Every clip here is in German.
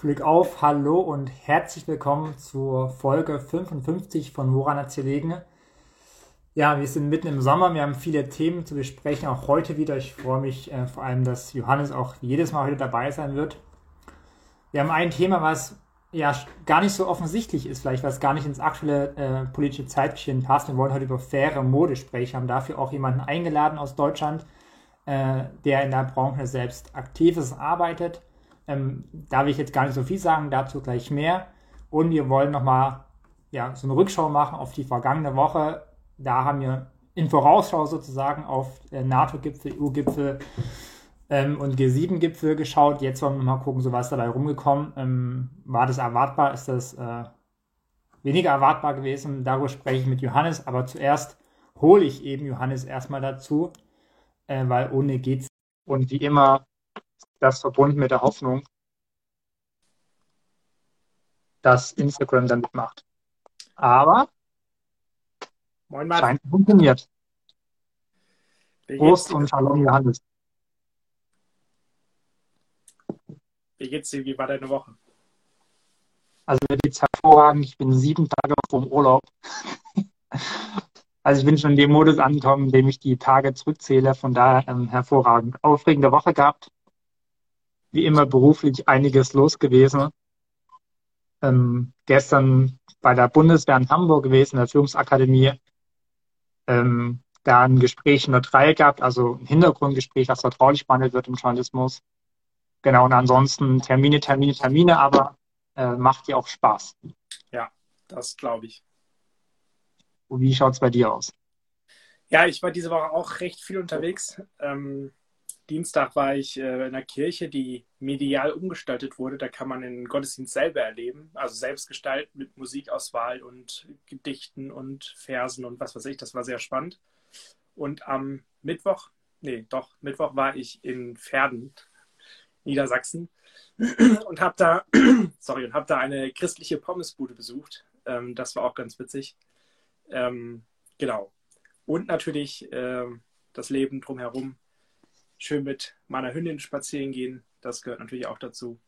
Glück auf, hallo und herzlich willkommen zur Folge 55 von Woran gelegen? Ja, wir sind mitten im Sommer, wir haben viele Themen zu besprechen, auch heute wieder. Ich freue mich äh, vor allem, dass Johannes auch jedes Mal heute dabei sein wird. Wir haben ein Thema, was ja gar nicht so offensichtlich ist, vielleicht was gar nicht ins aktuelle äh, politische Zeitgeschehen passt. Wir wollen heute über faire Mode sprechen, haben dafür auch jemanden eingeladen aus Deutschland, äh, der in der Branche selbst aktiv ist, arbeitet ähm, da will ich jetzt gar nicht so viel sagen, dazu gleich mehr. Und wir wollen nochmal ja, so eine Rückschau machen auf die vergangene Woche. Da haben wir in Vorausschau sozusagen auf äh, NATO-Gipfel, EU-Gipfel ähm, und G7-Gipfel geschaut. Jetzt wollen wir mal gucken, so was dabei rumgekommen. Ähm, war das erwartbar? Ist das äh, weniger erwartbar gewesen? Darüber spreche ich mit Johannes. Aber zuerst hole ich eben Johannes erstmal dazu, äh, weil ohne geht's. Und wie immer das verbunden mit der Hoffnung, dass Instagram dann mitmacht. Aber Moin Mann. scheint funktioniert. Prost und Shalom Johannes. Wie geht's dir? Wie war deine Woche? Also mir geht's hervorragend. Ich bin sieben Tage vom Urlaub. also ich bin schon in dem Modus angekommen, in dem ich die Tage zurückzähle. Von daher ähm, hervorragend. Aufregende Woche gehabt wie immer beruflich einiges los gewesen. Ähm, gestern bei der Bundeswehr in Hamburg gewesen, in der Führungsakademie. Ähm, da ein Gespräch in der Reihe gehabt, also ein Hintergrundgespräch, das vertraulich behandelt wird im Journalismus. Genau, und ansonsten Termine, Termine, Termine, aber äh, macht dir auch Spaß. Ja, das glaube ich. Und wie schaut es bei dir aus? Ja, ich war diese Woche auch recht viel unterwegs. Ähm, Dienstag war ich äh, in einer Kirche, die medial umgestaltet wurde. Da kann man den Gottesdienst selber erleben, also selbst gestalten mit Musikauswahl und Gedichten und Versen und was weiß ich. Das war sehr spannend. Und am Mittwoch, nee, doch, Mittwoch war ich in Verden, Niedersachsen und habe da, sorry, und habe da eine christliche Pommesbude besucht. Ähm, das war auch ganz witzig. Ähm, genau. Und natürlich äh, das Leben drumherum schön mit meiner Hündin spazieren gehen. Das gehört natürlich auch dazu.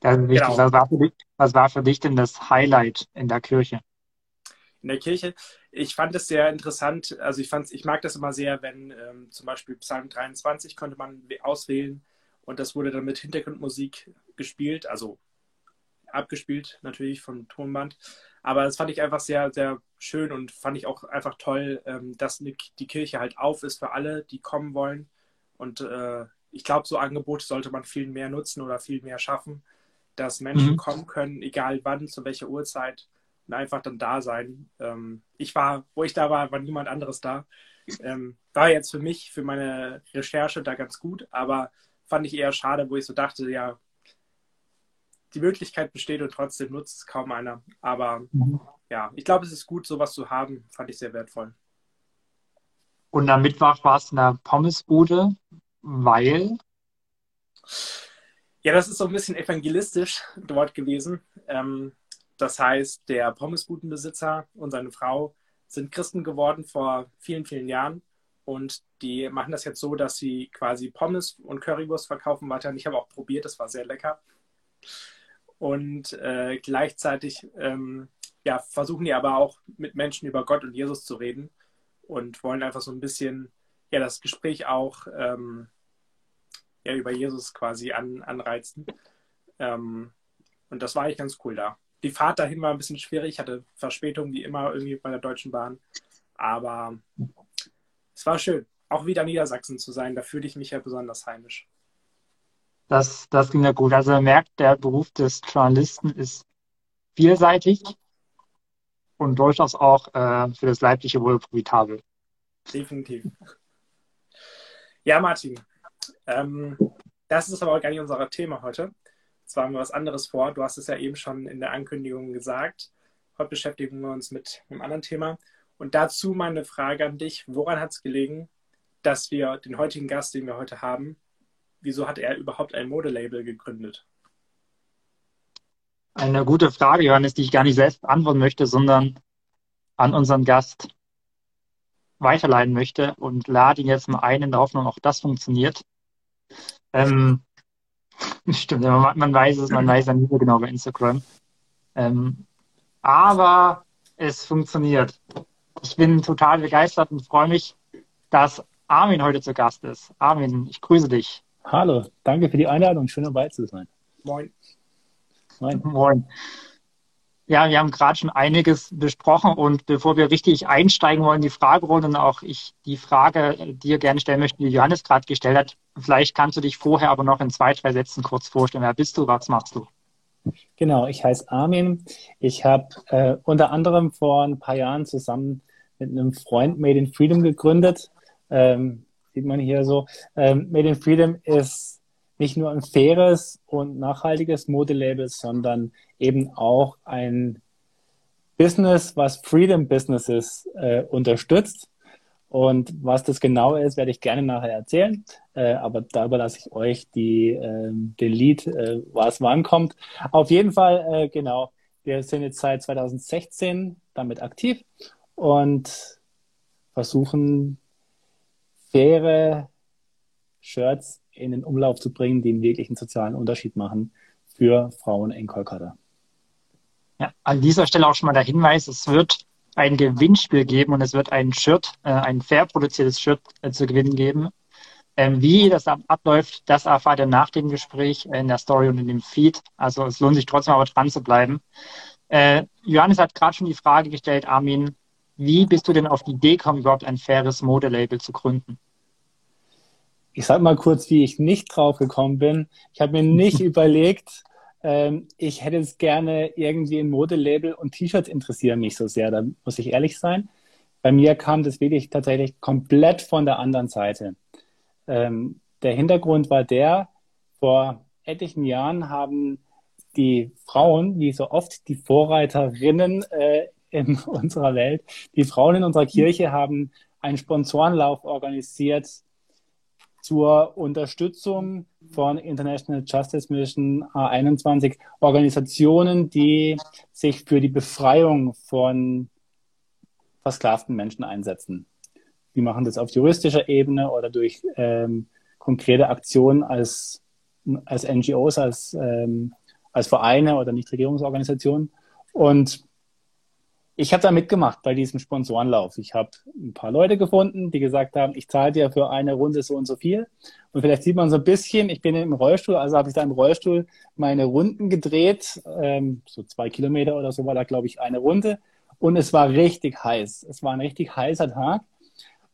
Das ist wichtig. Genau. Was, war dich, was, war für dich, denn das Highlight in der Kirche? In der Kirche? Ich fand es sehr interessant. Also ich, fand, ich mag das immer sehr, wenn ähm, zum Beispiel Psalm 23 konnte man auswählen und das wurde dann mit Hintergrundmusik gespielt, also abgespielt natürlich vom Tonband. Aber das fand ich einfach sehr, sehr schön und fand ich auch einfach toll, ähm, dass die Kirche halt auf ist für alle, die kommen wollen und äh, ich glaube, so Angebote sollte man viel mehr nutzen oder viel mehr schaffen, dass Menschen mhm. kommen können, egal wann, zu welcher Uhrzeit und einfach dann da sein. Ähm, ich war, wo ich da war, war niemand anderes da. Ähm, war jetzt für mich, für meine Recherche da ganz gut, aber fand ich eher schade, wo ich so dachte, ja, die Möglichkeit besteht und trotzdem nutzt es kaum einer. Aber mhm. ja, ich glaube, es ist gut, sowas zu haben. Fand ich sehr wertvoll. Und am Mittwoch war es in der Pommesbude, weil? Ja, das ist so ein bisschen evangelistisch dort gewesen. Ähm, das heißt, der Pommesbudenbesitzer und seine Frau sind Christen geworden vor vielen, vielen Jahren. Und die machen das jetzt so, dass sie quasi Pommes und Currywurst verkaufen weiterhin. Ich habe auch probiert, das war sehr lecker. Und äh, gleichzeitig ähm, ja, versuchen die aber auch mit Menschen über Gott und Jesus zu reden und wollen einfach so ein bisschen ja, das Gespräch auch ähm, ja, über Jesus quasi an, anreizen. Ähm, und das war eigentlich ganz cool da. Die Fahrt dahin war ein bisschen schwierig, ich hatte Verspätung wie immer irgendwie bei der Deutschen Bahn. Aber es war schön, auch wieder Niedersachsen zu sein. Da fühle ich mich ja besonders heimisch. Das, das ging ja gut. Also man merkt, der Beruf des Journalisten ist vielseitig und durchaus auch äh, für das leibliche Wohl profitabel. Definitiv. Ja, Martin, ähm, das ist aber gar nicht unser Thema heute. Zwar haben wir was anderes vor. Du hast es ja eben schon in der Ankündigung gesagt. Heute beschäftigen wir uns mit einem anderen Thema. Und dazu meine Frage an dich. Woran hat es gelegen, dass wir den heutigen Gast, den wir heute haben, wieso hat er überhaupt ein Modelabel gegründet? Eine gute Frage, Johannes, die ich gar nicht selbst beantworten möchte, sondern an unseren Gast weiterleiten möchte und lade ihn jetzt mal ein in der Hoffnung, auch das funktioniert. Ähm, Stimmt, man, man weiß es, man weiß ja nie so genau bei Instagram. Ähm, aber es funktioniert. Ich bin total begeistert und freue mich, dass Armin heute zu Gast ist. Armin, ich grüße dich. Hallo, danke für die Einladung. Schön dabei zu sein. Moin. Moin. Moin. Ja, wir haben gerade schon einiges besprochen und bevor wir richtig einsteigen wollen, die Fragerunde und auch ich die Frage dir gerne stellen möchte, die Johannes gerade gestellt hat, vielleicht kannst du dich vorher aber noch in zwei, drei Sätzen kurz vorstellen. Wer bist du, was machst du? Genau, ich heiße Armin. Ich habe äh, unter anderem vor ein paar Jahren zusammen mit einem Freund Made in Freedom gegründet. Ähm, sieht man hier so. Ähm, Made in Freedom ist nicht nur ein faires und nachhaltiges Modelabel, sondern eben auch ein Business, was Freedom Businesses äh, unterstützt. Und was das genau ist, werde ich gerne nachher erzählen. Äh, aber da überlasse ich euch die, äh, den Lied, äh, was wann kommt. Auf jeden Fall, äh, genau. Wir sind jetzt seit 2016 damit aktiv und versuchen faire Shirts in den Umlauf zu bringen, die einen wirklichen sozialen Unterschied machen für Frauen in Kolkata. Ja, an dieser Stelle auch schon mal der Hinweis, es wird ein Gewinnspiel geben und es wird ein Shirt, äh, ein fair produziertes Shirt äh, zu gewinnen geben. Ähm, wie das abläuft, das erfahrt ihr nach dem Gespräch in der Story und in dem Feed. Also es lohnt sich trotzdem aber dran zu bleiben. Äh, Johannes hat gerade schon die Frage gestellt, Armin, wie bist du denn auf die Idee gekommen, überhaupt ein faires Modelabel zu gründen? Ich sag mal kurz, wie ich nicht drauf gekommen bin. Ich habe mir nicht überlegt, ähm, ich hätte es gerne irgendwie ein Modelabel und T-Shirts interessieren mich so sehr, da muss ich ehrlich sein. Bei mir kam das wirklich tatsächlich komplett von der anderen Seite. Ähm, der Hintergrund war der, vor etlichen Jahren haben die Frauen, wie so oft die Vorreiterinnen äh, in unserer Welt, die Frauen in unserer Kirche haben einen Sponsorenlauf organisiert zur Unterstützung von International Justice Mission A21 Organisationen, die sich für die Befreiung von versklavten Menschen einsetzen. Die machen das auf juristischer Ebene oder durch ähm, konkrete Aktionen als, als NGOs, als, ähm, als Vereine oder Nichtregierungsorganisationen. Und ich habe da mitgemacht bei diesem Sponsorenlauf. Ich habe ein paar Leute gefunden, die gesagt haben, ich zahle dir für eine Runde so und so viel. Und vielleicht sieht man so ein bisschen, ich bin im Rollstuhl, also habe ich da im Rollstuhl meine Runden gedreht. Ähm, so zwei Kilometer oder so war da, glaube ich, eine Runde. Und es war richtig heiß. Es war ein richtig heißer Tag.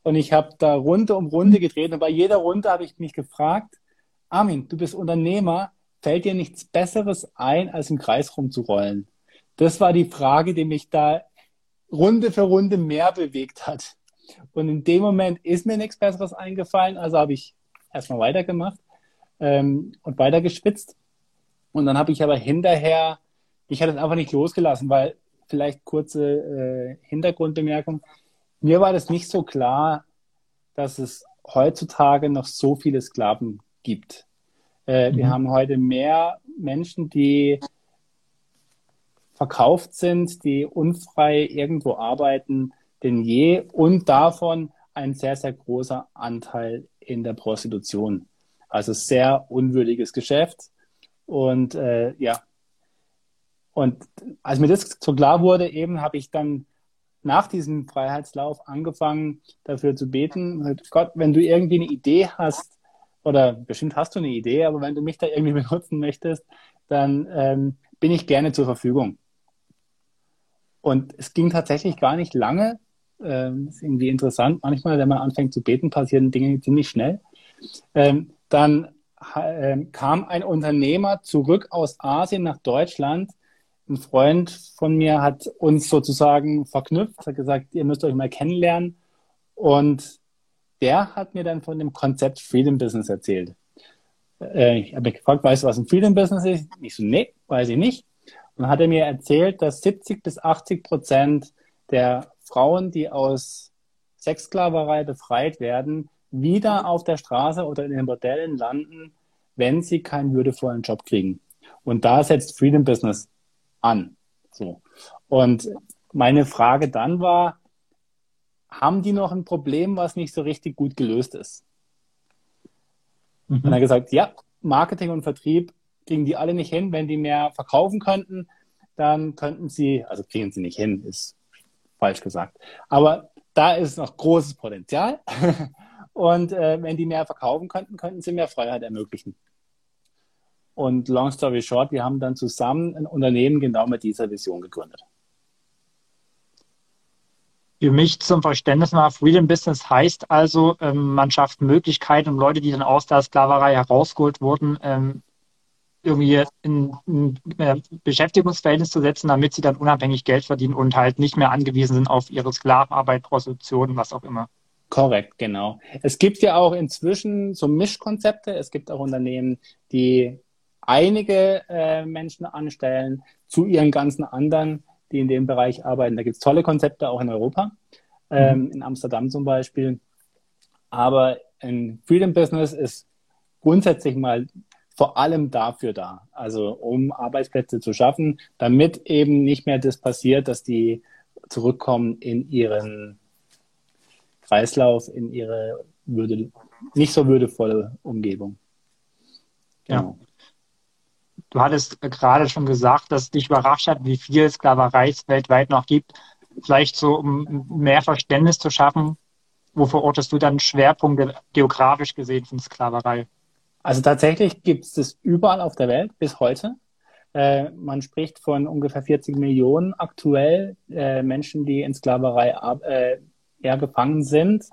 Und ich habe da Runde um Runde gedreht. Und bei jeder Runde habe ich mich gefragt, Armin, du bist Unternehmer, fällt dir nichts Besseres ein, als im Kreis rumzurollen? Das war die Frage, die mich da Runde für Runde mehr bewegt hat. Und in dem Moment ist mir nichts Besseres eingefallen, also habe ich erstmal weitergemacht ähm, und weiter geschwitzt. Und dann habe ich aber hinterher, ich hatte es einfach nicht losgelassen, weil vielleicht kurze äh, Hintergrundbemerkung. Mir war das nicht so klar, dass es heutzutage noch so viele Sklaven gibt. Äh, mhm. Wir haben heute mehr Menschen, die verkauft sind, die unfrei irgendwo arbeiten, denn je und davon ein sehr, sehr großer Anteil in der Prostitution. Also sehr unwürdiges Geschäft. Und äh, ja, und als mir das so klar wurde, eben habe ich dann nach diesem Freiheitslauf angefangen, dafür zu beten. Gott, wenn du irgendwie eine Idee hast, oder bestimmt hast du eine Idee, aber wenn du mich da irgendwie benutzen möchtest, dann ähm, bin ich gerne zur Verfügung. Und es ging tatsächlich gar nicht lange. Ähm, ist irgendwie interessant. Manchmal, wenn man anfängt zu beten, passieren Dinge ziemlich schnell. Ähm, dann äh, kam ein Unternehmer zurück aus Asien nach Deutschland. Ein Freund von mir hat uns sozusagen verknüpft, hat gesagt, ihr müsst euch mal kennenlernen. Und der hat mir dann von dem Konzept Freedom Business erzählt. Äh, ich habe mich gefragt, weißt du, was ein Freedom Business ist? Ich so, nee, weiß ich nicht. Und hat er mir erzählt, dass 70 bis 80 Prozent der Frauen, die aus Sexsklaverei befreit werden, wieder auf der Straße oder in den Bordellen landen, wenn sie keinen würdevollen Job kriegen. Und da setzt Freedom Business an. So. Und meine Frage dann war, haben die noch ein Problem, was nicht so richtig gut gelöst ist? Mhm. Und er hat gesagt, ja, Marketing und Vertrieb kriegen die alle nicht hin. Wenn die mehr verkaufen könnten, dann könnten sie, also kriegen sie nicht hin, ist falsch gesagt. Aber da ist noch großes Potenzial. Und äh, wenn die mehr verkaufen könnten, könnten sie mehr Freiheit ermöglichen. Und long story short, wir haben dann zusammen ein Unternehmen genau mit dieser Vision gegründet. Für mich zum Verständnis mal, Freedom Business heißt also, ähm, man schafft Möglichkeiten, um Leute, die dann aus der Sklaverei herausgeholt wurden, ähm, irgendwie in ein äh, Beschäftigungsverhältnis zu setzen, damit sie dann unabhängig Geld verdienen und halt nicht mehr angewiesen sind auf ihre Sklavenarbeit, Prostitution, was auch immer. Korrekt, genau. Es gibt ja auch inzwischen so Mischkonzepte. Es gibt auch Unternehmen, die einige äh, Menschen anstellen zu ihren ganzen anderen die in dem Bereich arbeiten. Da gibt es tolle Konzepte auch in Europa, mhm. ähm, in Amsterdam zum Beispiel. Aber ein Freedom Business ist grundsätzlich mal vor allem dafür da, also um Arbeitsplätze zu schaffen, damit eben nicht mehr das passiert, dass die zurückkommen in ihren Kreislauf, in ihre würde, nicht so würdevolle Umgebung. Genau. Ja. Du hattest gerade schon gesagt, dass dich überrascht hat, wie viel Sklaverei es weltweit noch gibt. Vielleicht so, um mehr Verständnis zu schaffen, wo verortest du dann Schwerpunkte geografisch gesehen von Sklaverei? Also tatsächlich gibt es das überall auf der Welt bis heute. Äh, man spricht von ungefähr 40 Millionen aktuell äh, Menschen, die in Sklaverei äh, eher gefangen sind.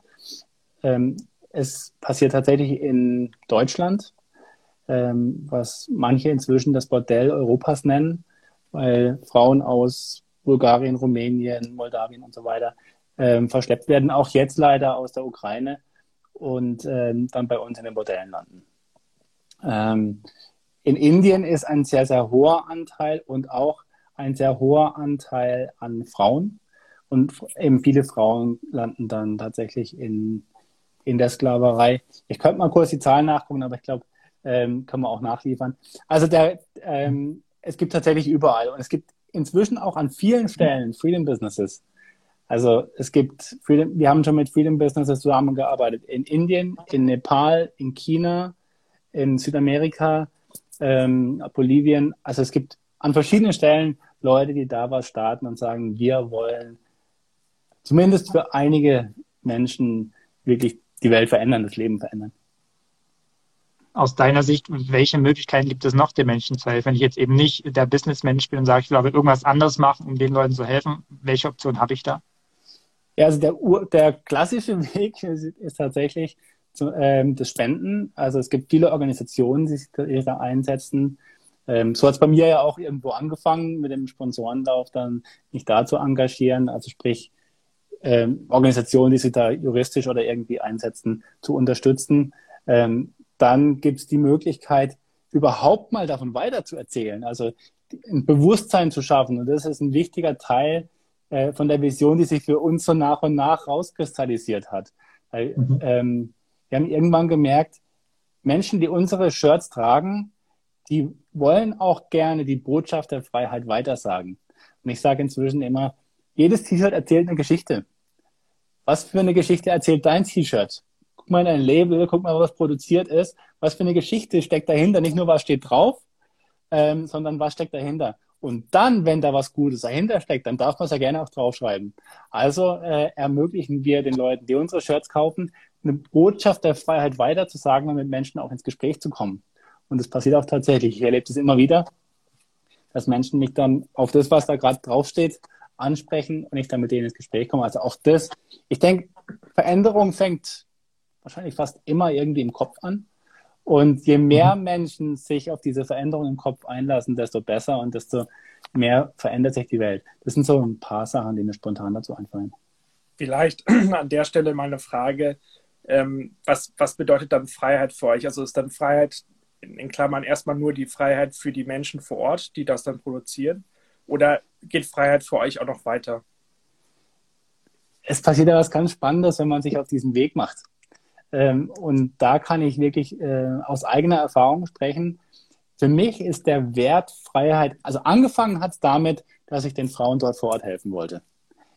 Ähm, es passiert tatsächlich in Deutschland, ähm, was manche inzwischen das Bordell Europas nennen, weil Frauen aus Bulgarien, Rumänien, Moldawien und so weiter ähm, verschleppt werden, auch jetzt leider aus der Ukraine und ähm, dann bei uns in den Bordellen landen. Ähm, in Indien ist ein sehr, sehr hoher Anteil und auch ein sehr hoher Anteil an Frauen. Und eben viele Frauen landen dann tatsächlich in, in der Sklaverei. Ich könnte mal kurz die Zahlen nachgucken, aber ich glaube, ähm, kann man auch nachliefern. Also der, ähm, es gibt tatsächlich überall und es gibt inzwischen auch an vielen Stellen Freedom Businesses. Also es gibt, Freedom, wir haben schon mit Freedom Businesses zusammengearbeitet in Indien, in Nepal, in China, in Südamerika, ähm, Bolivien. Also es gibt an verschiedenen Stellen Leute, die da was starten und sagen, wir wollen zumindest für einige Menschen wirklich die Welt verändern, das Leben verändern aus deiner Sicht, welche Möglichkeiten gibt es noch, den Menschen zu helfen? Wenn ich jetzt eben nicht der Businessmensch bin und sage, ich glaube, irgendwas anderes machen, um den Leuten zu helfen, welche Option habe ich da? Ja, also der, der klassische Weg ist, ist tatsächlich zu, ähm, das Spenden. Also es gibt viele Organisationen, die sich da einsetzen. Ähm, so hat es bei mir ja auch irgendwo angefangen, mit dem Sponsorenlauf dann mich da zu engagieren. Also sprich, ähm, Organisationen, die sich da juristisch oder irgendwie einsetzen, zu unterstützen. Ähm, dann gibt es die Möglichkeit, überhaupt mal davon weiterzuerzählen, also ein Bewusstsein zu schaffen. Und das ist ein wichtiger Teil äh, von der Vision, die sich für uns so nach und nach rauskristallisiert hat. Weil, mhm. ähm, wir haben irgendwann gemerkt, Menschen, die unsere Shirts tragen, die wollen auch gerne die Botschaft der Freiheit weitersagen. Und ich sage inzwischen immer, jedes T-Shirt erzählt eine Geschichte. Was für eine Geschichte erzählt dein T-Shirt? guck mal in ein Label, guck mal, was produziert ist, was für eine Geschichte steckt dahinter, nicht nur was steht drauf, ähm, sondern was steckt dahinter. Und dann, wenn da was Gutes dahinter steckt, dann darf man es ja gerne auch draufschreiben. Also äh, ermöglichen wir den Leuten, die unsere Shirts kaufen, eine Botschaft der Freiheit weiterzusagen und mit Menschen auch ins Gespräch zu kommen. Und das passiert auch tatsächlich. Ich erlebe das immer wieder, dass Menschen mich dann auf das, was da gerade draufsteht, ansprechen und ich dann mit denen ins Gespräch komme. Also auch das, ich denke, Veränderung fängt wahrscheinlich fast immer irgendwie im Kopf an. Und je mehr mhm. Menschen sich auf diese Veränderung im Kopf einlassen, desto besser und desto mehr verändert sich die Welt. Das sind so ein paar Sachen, die mir spontan dazu einfallen. Vielleicht an der Stelle mal eine Frage. Ähm, was, was bedeutet dann Freiheit für euch? Also ist dann Freiheit in Klammern erstmal nur die Freiheit für die Menschen vor Ort, die das dann produzieren? Oder geht Freiheit für euch auch noch weiter? Es passiert ja was ganz Spannendes, wenn man sich auf diesen Weg macht. Ähm, und da kann ich wirklich äh, aus eigener Erfahrung sprechen. Für mich ist der Wert Freiheit, also angefangen hat es damit, dass ich den Frauen dort vor Ort helfen wollte.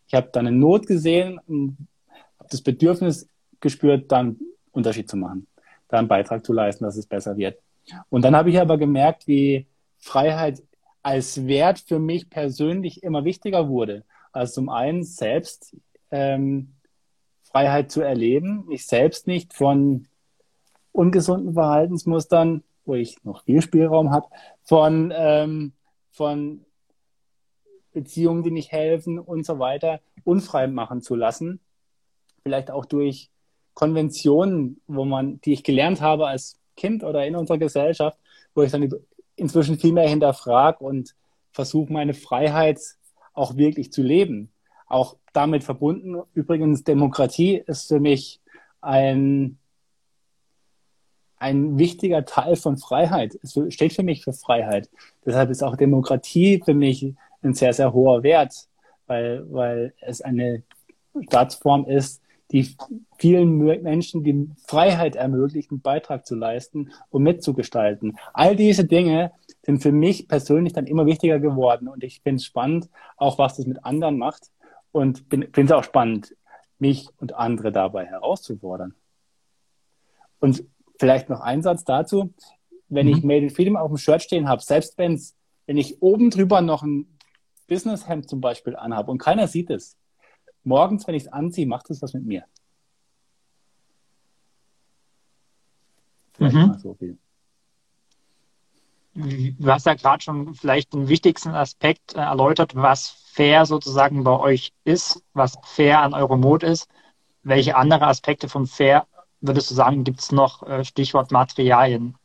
Ich habe dann eine Not gesehen habe das Bedürfnis gespürt, dann Unterschied zu machen, da einen Beitrag zu leisten, dass es besser wird. Und dann habe ich aber gemerkt, wie Freiheit als Wert für mich persönlich immer wichtiger wurde. Also zum einen selbst ähm, Freiheit zu erleben, mich selbst nicht von ungesunden Verhaltensmustern, wo ich noch viel Spielraum habe, von, ähm, von Beziehungen, die nicht helfen und so weiter, unfrei machen zu lassen. Vielleicht auch durch Konventionen, wo man, die ich gelernt habe als Kind oder in unserer Gesellschaft, wo ich dann inzwischen viel mehr hinterfrage und versuche, meine Freiheit auch wirklich zu leben. Auch damit verbunden, übrigens, Demokratie ist für mich ein, ein wichtiger Teil von Freiheit. Es steht für mich für Freiheit. Deshalb ist auch Demokratie für mich ein sehr, sehr hoher Wert, weil, weil es eine Staatsform ist, die vielen Menschen die Freiheit ermöglicht, einen Beitrag zu leisten und mitzugestalten. All diese Dinge sind für mich persönlich dann immer wichtiger geworden und ich finde es spannend, auch was das mit anderen macht und finde es auch spannend, mich und andere dabei herauszufordern. Und vielleicht noch ein Satz dazu. Wenn mhm. ich Made in Freedom auf dem Shirt stehen habe, selbst wenn's, wenn ich oben drüber noch ein Businesshemd zum Beispiel anhabe und keiner sieht es, morgens, wenn ich es anziehe, macht es was mit mir. Mhm. So du hast ja gerade schon vielleicht den wichtigsten Aspekt äh, erläutert, was fair sozusagen bei euch ist, was fair an Euromod ist. Welche andere Aspekte von fair würdest du sagen, gibt es noch äh, Stichwort Materialien?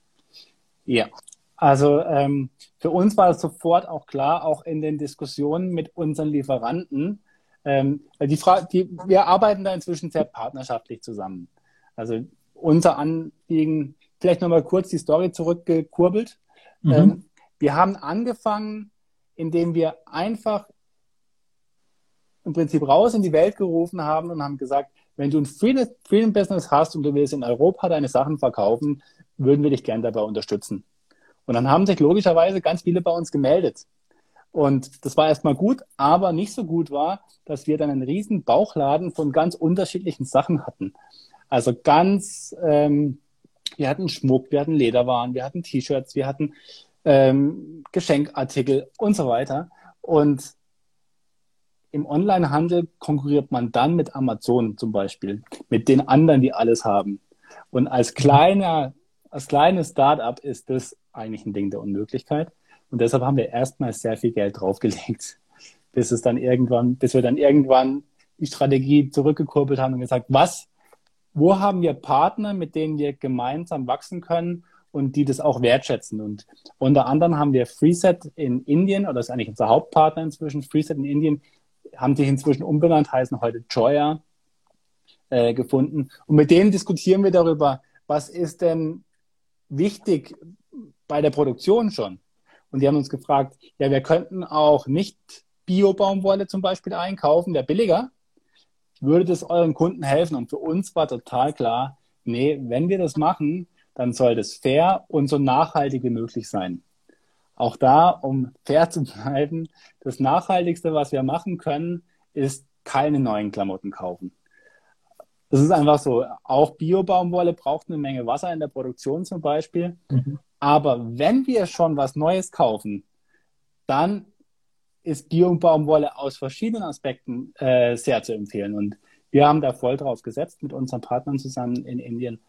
Ja, also ähm, für uns war es sofort auch klar, auch in den Diskussionen mit unseren Lieferanten, ähm, die die, wir arbeiten da inzwischen sehr partnerschaftlich zusammen. Also unser Anliegen, vielleicht nochmal kurz die Story zurückgekurbelt. Mhm. Ähm, wir haben angefangen, indem wir einfach im Prinzip raus in die Welt gerufen haben und haben gesagt, wenn du ein Freedom Business hast und du willst in Europa deine Sachen verkaufen, würden wir dich gern dabei unterstützen. Und dann haben sich logischerweise ganz viele bei uns gemeldet. Und das war erstmal gut, aber nicht so gut war, dass wir dann einen riesen Bauchladen von ganz unterschiedlichen Sachen hatten. Also ganz, ähm, wir hatten Schmuck, wir hatten Lederwaren, wir hatten T-Shirts, wir hatten ähm, Geschenkartikel und so weiter. Und im Onlinehandel konkurriert man dann mit Amazon zum Beispiel, mit den anderen, die alles haben. Und als kleiner, als kleines Startup ist das eigentlich ein Ding der Unmöglichkeit. Und deshalb haben wir erstmal sehr viel Geld draufgelegt, bis es dann irgendwann, bis wir dann irgendwann die Strategie zurückgekurbelt haben und gesagt, was, wo haben wir Partner, mit denen wir gemeinsam wachsen können und die das auch wertschätzen. Und unter anderem haben wir FreeSet in Indien, oder das ist eigentlich unser Hauptpartner inzwischen, FreeSet in Indien, haben sich inzwischen umbenannt, heißen heute Joya, äh, gefunden. Und mit denen diskutieren wir darüber, was ist denn wichtig bei der Produktion schon. Und die haben uns gefragt, ja, wir könnten auch nicht Bio-Baumwolle zum Beispiel einkaufen, wäre billiger. Würde das euren Kunden helfen? Und für uns war total klar, nee, wenn wir das machen, dann soll das fair und so nachhaltig wie möglich sein. Auch da, um fair zu bleiben, das Nachhaltigste, was wir machen können, ist keine neuen Klamotten kaufen. Das ist einfach so. Auch Bio-Baumwolle braucht eine Menge Wasser in der Produktion zum Beispiel. Mhm. Aber wenn wir schon was Neues kaufen, dann ist Bio-Baumwolle aus verschiedenen Aspekten äh, sehr zu empfehlen. Und wir haben da voll drauf gesetzt mit unseren Partnern zusammen in Indien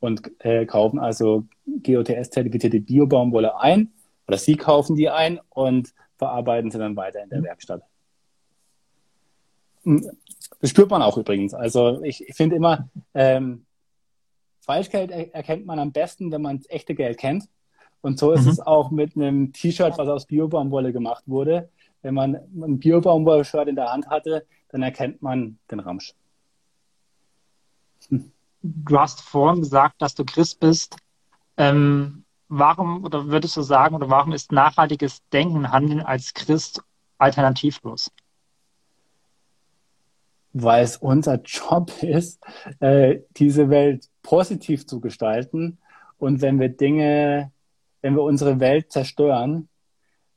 und äh, kaufen also GOTS-zertifizierte Bio-Baumwolle ein oder sie kaufen die ein und verarbeiten sie dann weiter in der mhm. Werkstatt. Hm, das spürt man auch übrigens. Also ich, ich finde immer, ähm, Falschgeld er erkennt man am besten, wenn man das echte Geld kennt. Und so ist mhm. es auch mit einem T-Shirt, was aus Biobaumwolle gemacht wurde. Wenn man ein Biobaumwolle-Shirt in der Hand hatte, dann erkennt man den Ramsch. Hm. Du hast vorhin gesagt, dass du Christ bist. Ähm, warum oder würdest du sagen, oder warum ist nachhaltiges Denken, Handeln als Christ alternativlos? weil es unser Job ist, äh, diese Welt positiv zu gestalten. Und wenn wir Dinge, wenn wir unsere Welt zerstören,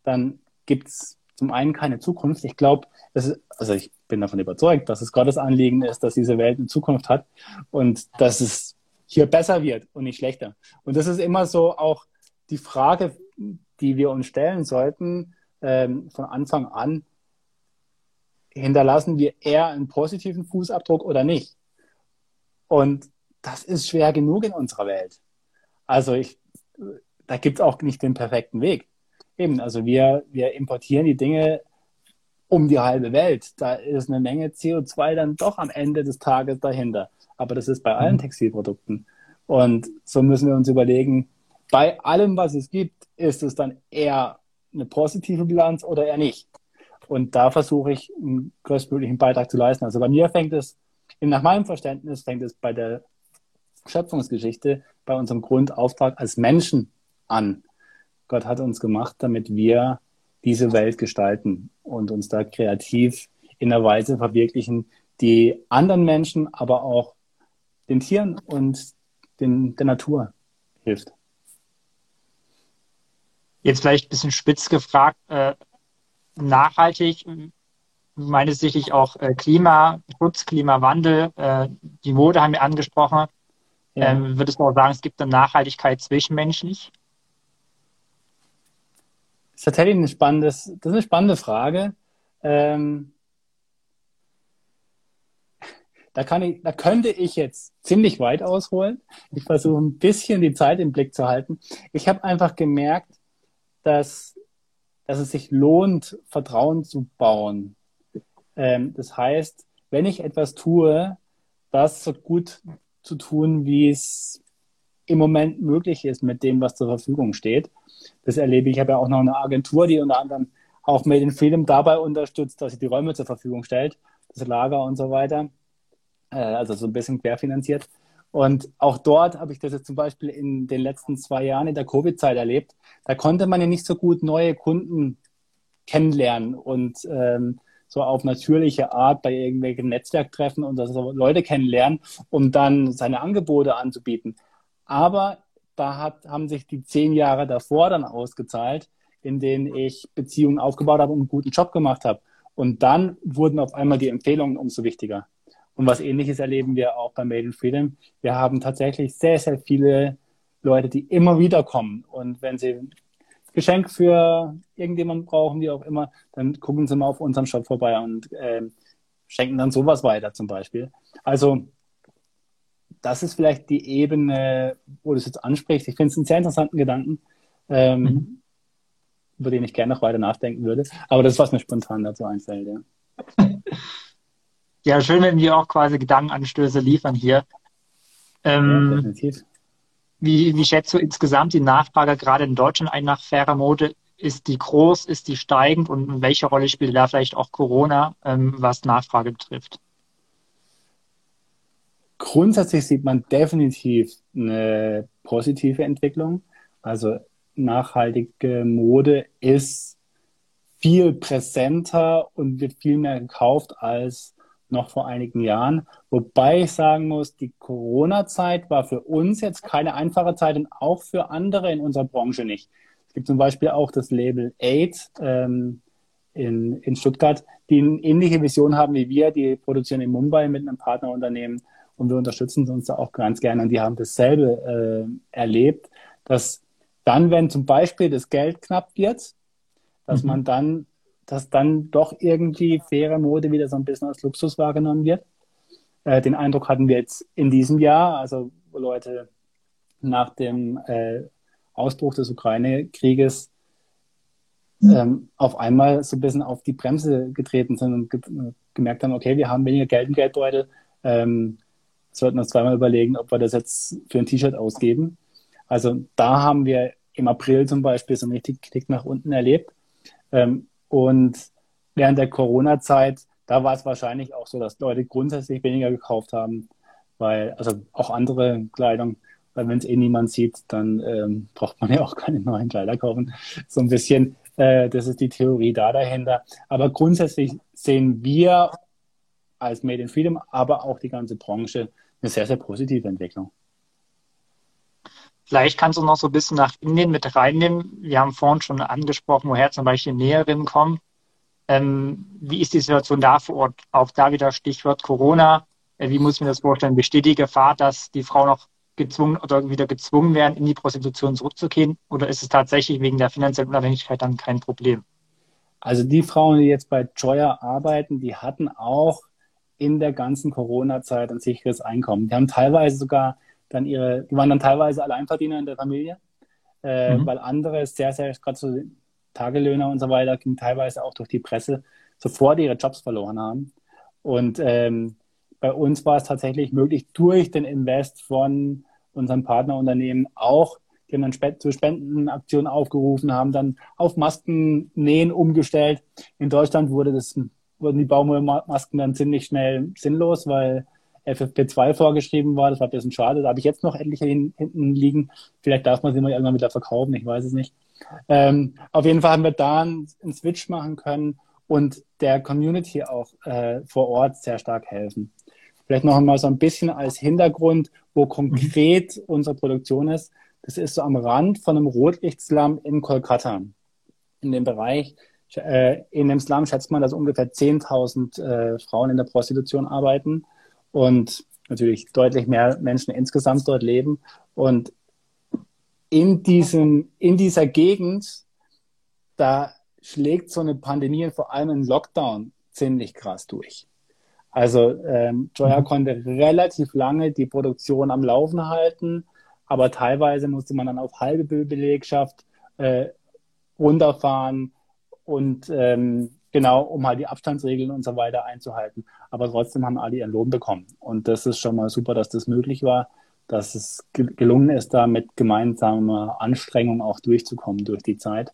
dann gibt es zum einen keine Zukunft. Ich glaube, also ich bin davon überzeugt, dass es Gottes Anliegen ist, dass diese Welt eine Zukunft hat und dass es hier besser wird und nicht schlechter. Und das ist immer so auch die Frage, die wir uns stellen sollten, ähm, von Anfang an, hinterlassen wir eher einen positiven Fußabdruck oder nicht? Und das ist schwer genug in unserer Welt. Also ich, da gibt es auch nicht den perfekten Weg. Eben, also wir, wir importieren die Dinge um die halbe Welt. Da ist eine Menge CO2 dann doch am Ende des Tages dahinter. Aber das ist bei allen mhm. Textilprodukten. Und so müssen wir uns überlegen, bei allem, was es gibt, ist es dann eher eine positive Bilanz oder eher nicht. Und da versuche ich einen größtmöglichen Beitrag zu leisten. Also bei mir fängt es, nach meinem Verständnis, fängt es bei der Schöpfungsgeschichte, bei unserem Grundauftrag als Menschen an. Gott hat uns gemacht, damit wir diese Welt gestalten und uns da kreativ in einer Weise verwirklichen, die anderen Menschen, aber auch den Tieren und den, der Natur hilft. Jetzt vielleicht ein bisschen spitz gefragt, äh, nachhaltig, meine sicherlich auch äh, Klimaschutz, Klimawandel, äh, die Mode haben wir angesprochen. Ja. Ähm, würdest du auch sagen, es gibt eine Nachhaltigkeit zwischenmenschlich? Das ist tatsächlich eine, spannendes, das ist eine spannende Frage. Ähm, da, kann ich, da könnte ich jetzt ziemlich weit ausholen. Ich versuche ein bisschen die Zeit im Blick zu halten. Ich habe einfach gemerkt, dass, dass es sich lohnt, Vertrauen zu bauen. Ähm, das heißt, wenn ich etwas tue, das so gut zu tun, wie es im Moment möglich ist mit dem, was zur Verfügung steht. Das erlebe ich. Ich habe ja auch noch eine Agentur, die unter anderem auch Made in Freedom dabei unterstützt, dass sie die Räume zur Verfügung stellt, das Lager und so weiter. Äh, also so ein bisschen querfinanziert. Und auch dort habe ich das jetzt zum Beispiel in den letzten zwei Jahren in der Covid-Zeit erlebt. Da konnte man ja nicht so gut neue Kunden kennenlernen und ähm, so auf natürliche Art bei irgendwelchen Netzwerktreffen und also Leute kennenlernen, um dann seine Angebote anzubieten. Aber da hat, haben sich die zehn Jahre davor dann ausgezahlt, in denen ich Beziehungen aufgebaut habe und einen guten Job gemacht habe. Und dann wurden auf einmal die Empfehlungen umso wichtiger. Und was ähnliches erleben wir auch bei Made in Freedom. Wir haben tatsächlich sehr, sehr viele Leute, die immer wieder kommen. Und wenn sie Geschenk für irgendjemanden brauchen, wie auch immer, dann gucken sie mal auf unserem Shop vorbei und äh, schenken dann sowas weiter zum Beispiel. Also das ist vielleicht die Ebene, wo du es jetzt ansprichst. Ich finde es einen sehr interessanten Gedanken, ähm, mhm. über den ich gerne noch weiter nachdenken würde. Aber das ist, was mir spontan dazu einfällt, ja. Ja, schön, wenn wir auch quasi Gedankenanstöße liefern hier. Ähm, ja, definitiv. Wie, wie schätzt du insgesamt die Nachfrage gerade in Deutschland ein nach fairer Mode? Ist die groß, ist die steigend und welche Rolle spielt da vielleicht auch Corona, ähm, was Nachfrage betrifft? Grundsätzlich sieht man definitiv eine positive Entwicklung. Also nachhaltige Mode ist viel präsenter und wird viel mehr gekauft als noch vor einigen Jahren. Wobei ich sagen muss, die Corona-Zeit war für uns jetzt keine einfache Zeit und auch für andere in unserer Branche nicht. Es gibt zum Beispiel auch das Label Aid ähm, in, in Stuttgart, die eine ähnliche Vision haben wie wir. Die produzieren in Mumbai mit einem Partnerunternehmen und wir unterstützen uns da auch ganz gerne. Und die haben dasselbe äh, erlebt, dass dann, wenn zum Beispiel das Geld knapp wird, dass mhm. man dann, dass dann doch irgendwie faire Mode wieder so ein bisschen als Luxus wahrgenommen wird. Äh, den Eindruck hatten wir jetzt in diesem Jahr, also wo Leute nach dem äh, Ausbruch des Ukraine-Krieges ähm, auf einmal so ein bisschen auf die Bremse getreten sind und ge gemerkt haben, okay, wir haben weniger Geld im Geldbeutel, ähm, sollten uns zweimal überlegen, ob wir das jetzt für ein T-Shirt ausgeben. Also da haben wir im April zum Beispiel so einen richtigen Klick nach unten erlebt. Ähm, und während der Corona-Zeit, da war es wahrscheinlich auch so, dass Leute grundsätzlich weniger gekauft haben, weil, also auch andere Kleidung, weil wenn es eh niemand sieht, dann ähm, braucht man ja auch keine neuen Kleider kaufen. So ein bisschen, äh, das ist die Theorie da dahinter. Aber grundsätzlich sehen wir als Made in Freedom, aber auch die ganze Branche eine sehr, sehr positive Entwicklung. Vielleicht kannst du noch so ein bisschen nach Indien mit reinnehmen. Wir haben vorhin schon angesprochen, woher zum Beispiel Näherinnen kommen. Ähm, wie ist die Situation da vor Ort? Auch da wieder Stichwort Corona. Äh, wie muss ich mir das vorstellen? Besteht die Gefahr, dass die Frau noch gezwungen oder wieder gezwungen werden, in die Prostitution zurückzukehren? Oder ist es tatsächlich wegen der finanziellen Unabhängigkeit dann kein Problem? Also die Frauen, die jetzt bei Joya arbeiten, die hatten auch in der ganzen Corona-Zeit ein sicheres Einkommen. Die haben teilweise sogar dann ihre, die waren dann teilweise Alleinverdiener in der Familie, äh, mhm. weil andere sehr, sehr, gerade so Tagelöhner und so weiter, ging teilweise auch durch die Presse sofort ihre Jobs verloren haben. Und ähm, bei uns war es tatsächlich möglich, durch den Invest von unseren Partnerunternehmen auch, die haben dann Sp zu Spendenaktionen aufgerufen, haben dann auf Maskennähen umgestellt. In Deutschland wurde das, wurden die Baumwollmasken dann ziemlich schnell sinnlos, weil FFP2 vorgeschrieben war. Das war ein bisschen schade. Da habe ich jetzt noch etliche hin, hinten liegen. Vielleicht darf man sie mal irgendwann wieder verkaufen, ich weiß es nicht. Ähm, auf jeden Fall haben wir da einen, einen Switch machen können und der Community auch äh, vor Ort sehr stark helfen. Vielleicht noch einmal so ein bisschen als Hintergrund, wo konkret mhm. unsere Produktion ist. Das ist so am Rand von einem Rotlichtslum in Kolkata. In dem Bereich, äh, in dem Slum schätzt man, dass ungefähr 10.000 äh, Frauen in der Prostitution arbeiten und natürlich deutlich mehr Menschen insgesamt dort leben. Und in diesem, in dieser Gegend, da schlägt so eine Pandemie und vor allem ein Lockdown ziemlich krass durch. Also ähm, Joya mhm. konnte relativ lange die Produktion am Laufen halten, aber teilweise musste man dann auf halbe Belegschaft äh, runterfahren und ähm, genau, um halt die Abstandsregeln und so weiter einzuhalten. Aber trotzdem haben alle ihren Lohn bekommen. Und das ist schon mal super, dass das möglich war, dass es gelungen ist, da mit gemeinsamer Anstrengung auch durchzukommen durch die Zeit.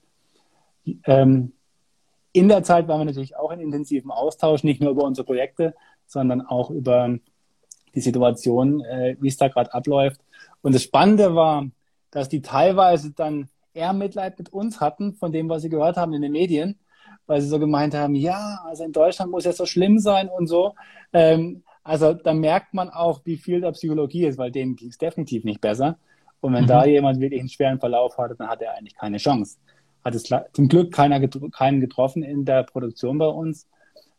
Ähm, in der Zeit waren wir natürlich auch in intensivem Austausch, nicht nur über unsere Projekte, sondern auch über die Situation, äh, wie es da gerade abläuft. Und das Spannende war, dass die teilweise dann eher Mitleid mit uns hatten, von dem, was sie gehört haben in den Medien, weil sie so gemeint haben, ja, also in Deutschland muss es so schlimm sein und so. Ähm, also da merkt man auch, wie viel der Psychologie ist, weil denen ging es definitiv nicht besser. Und wenn mhm. da jemand wirklich einen schweren Verlauf hatte, dann hat er eigentlich keine Chance. Hat es zum Glück keiner getro keinen getroffen in der Produktion bei uns.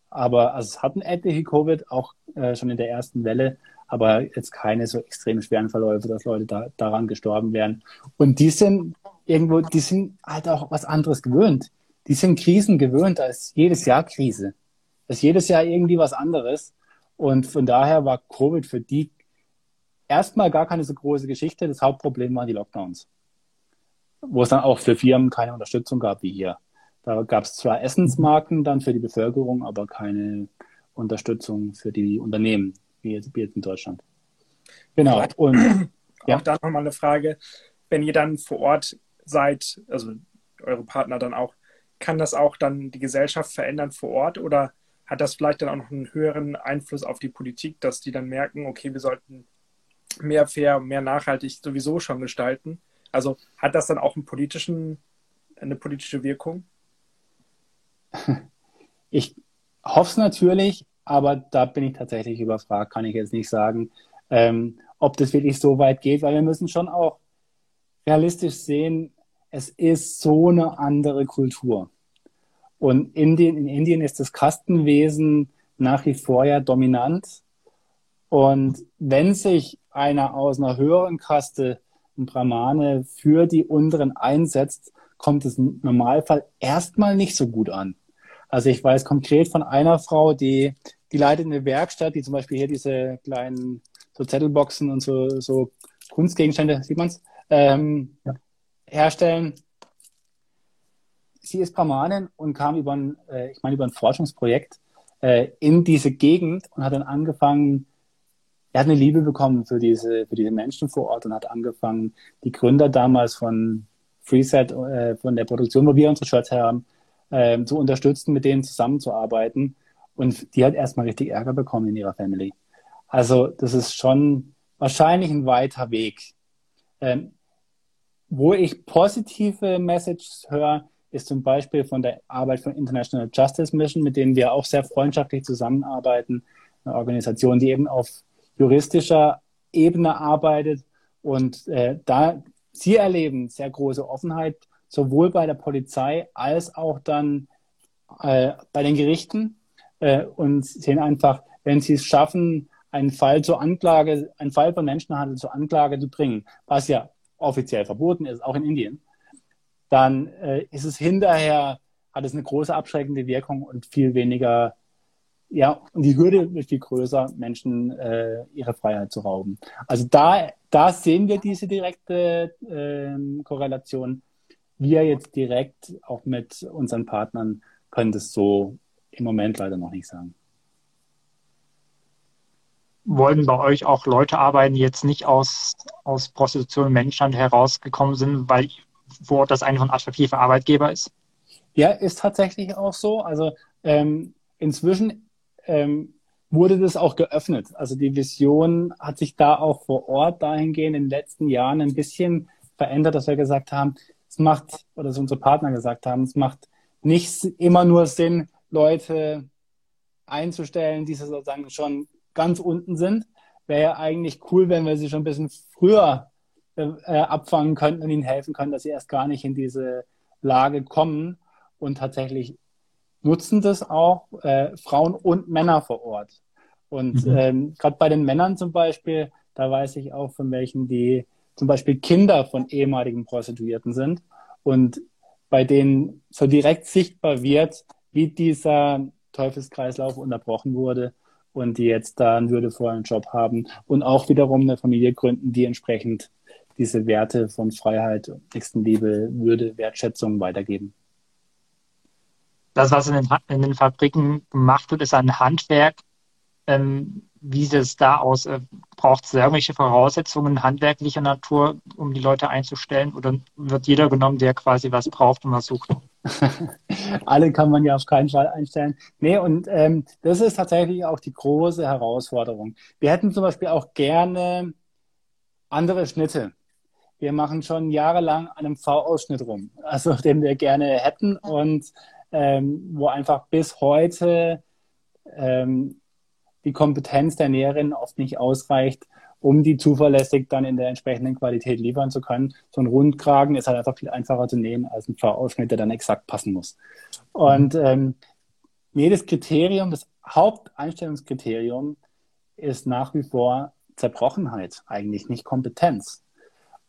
Aber also es hatten etliche Covid, auch äh, schon in der ersten Welle, aber jetzt keine so extrem schweren Verläufe, dass Leute da, daran gestorben wären. Und die sind irgendwo, die sind halt auch was anderes gewöhnt. Die sind Krisen gewöhnt, da ist jedes Jahr Krise. Da ist jedes Jahr irgendwie was anderes. Und von daher war Covid für die erstmal gar keine so große Geschichte. Das Hauptproblem waren die Lockdowns, wo es dann auch für Firmen keine Unterstützung gab wie hier. Da gab es zwar Essensmarken dann für die Bevölkerung, aber keine Unterstützung für die Unternehmen, wie jetzt, wie jetzt in Deutschland. Genau. Und ja. auch da nochmal eine Frage. Wenn ihr dann vor Ort seid, also eure Partner dann auch, kann das auch dann die Gesellschaft verändern vor Ort oder hat das vielleicht dann auch noch einen höheren Einfluss auf die Politik, dass die dann merken, okay, wir sollten mehr fair, mehr nachhaltig sowieso schon gestalten? Also hat das dann auch eine politische Wirkung? Ich hoffe es natürlich, aber da bin ich tatsächlich überfragt, kann ich jetzt nicht sagen, ähm, ob das wirklich so weit geht, weil wir müssen schon auch realistisch sehen, es ist so eine andere Kultur. Und Indien, in Indien ist das Kastenwesen nach wie vor ja dominant. Und wenn sich einer aus einer höheren Kaste, ein Brahmane, für die unteren einsetzt, kommt es im Normalfall erstmal nicht so gut an. Also ich weiß konkret von einer Frau, die, die leitet eine Werkstatt, die zum Beispiel hier diese kleinen so Zettelboxen und so, so Kunstgegenstände, sieht man's, ähm, ja. herstellen sie ist Brahmanin und kam über ein, äh, ich meine, über ein Forschungsprojekt äh, in diese Gegend und hat dann angefangen, er hat eine Liebe bekommen für diese, für diese Menschen vor Ort und hat angefangen, die Gründer damals von Freeset, äh, von der Produktion, wo wir unsere Shirts haben, äh, zu unterstützen, mit denen zusammenzuarbeiten. Und die hat erstmal richtig Ärger bekommen in ihrer Family. Also das ist schon wahrscheinlich ein weiter Weg. Ähm, wo ich positive Messages höre, ist zum Beispiel von der Arbeit von International Justice Mission, mit denen wir auch sehr freundschaftlich zusammenarbeiten. Eine Organisation, die eben auf juristischer Ebene arbeitet. Und äh, da sie erleben sehr große Offenheit, sowohl bei der Polizei als auch dann äh, bei den Gerichten. Äh, und sehen einfach, wenn sie es schaffen, einen Fall zur Anklage, einen Fall von Menschenhandel zur Anklage zu bringen, was ja offiziell verboten ist, auch in Indien, dann äh, ist es hinterher, hat es eine große abschreckende Wirkung und viel weniger, ja, und die Hürde wird viel größer, Menschen äh, ihre Freiheit zu rauben. Also da, da sehen wir diese direkte äh, Korrelation. Wir jetzt direkt auch mit unseren Partnern können das so im Moment leider noch nicht sagen wollen bei euch auch Leute arbeiten, die jetzt nicht aus, aus Prostitution und Menschenhandel herausgekommen sind, weil vor Ort das einfach ein attraktiver Arbeitgeber ist? Ja, ist tatsächlich auch so. Also ähm, inzwischen ähm, wurde das auch geöffnet. Also die Vision hat sich da auch vor Ort dahingehend in den letzten Jahren ein bisschen verändert, dass wir gesagt haben, es macht, oder dass unsere Partner gesagt haben, es macht nicht immer nur Sinn, Leute einzustellen, die sozusagen schon ganz unten sind. Wäre ja eigentlich cool, wenn wir sie schon ein bisschen früher äh, abfangen könnten und ihnen helfen können, dass sie erst gar nicht in diese Lage kommen und tatsächlich nutzen das auch äh, Frauen und Männer vor Ort. Und mhm. ähm, gerade bei den Männern zum Beispiel, da weiß ich auch von welchen, die zum Beispiel Kinder von ehemaligen Prostituierten sind und bei denen so direkt sichtbar wird, wie dieser Teufelskreislauf unterbrochen wurde und die jetzt da einen würdevollen Job haben und auch wiederum eine Familie gründen, die entsprechend diese Werte von Freiheit, Nächstenliebe, Würde, Wertschätzung weitergeben. Das, was in den, in den Fabriken gemacht wird, ist ein Handwerk. Ähm, wie sieht es da aus? Äh, Braucht es irgendwelche Voraussetzungen handwerklicher Natur, um die Leute einzustellen? Oder wird jeder genommen, der quasi was braucht und was sucht? Alle kann man ja auf keinen Fall einstellen. Nee, und ähm, das ist tatsächlich auch die große Herausforderung. Wir hätten zum Beispiel auch gerne andere Schnitte. Wir machen schon jahrelang an einem V-Ausschnitt rum, also den wir gerne hätten und ähm, wo einfach bis heute ähm, die Kompetenz der Näherin oft nicht ausreicht, um die zuverlässig dann in der entsprechenden Qualität liefern zu können. So ein Rundkragen ist halt einfach viel einfacher zu nähen als ein V-Ausschnitt, der dann exakt passen muss. Und ähm, jedes Kriterium, das Haupteinstellungskriterium ist nach wie vor Zerbrochenheit, eigentlich nicht Kompetenz.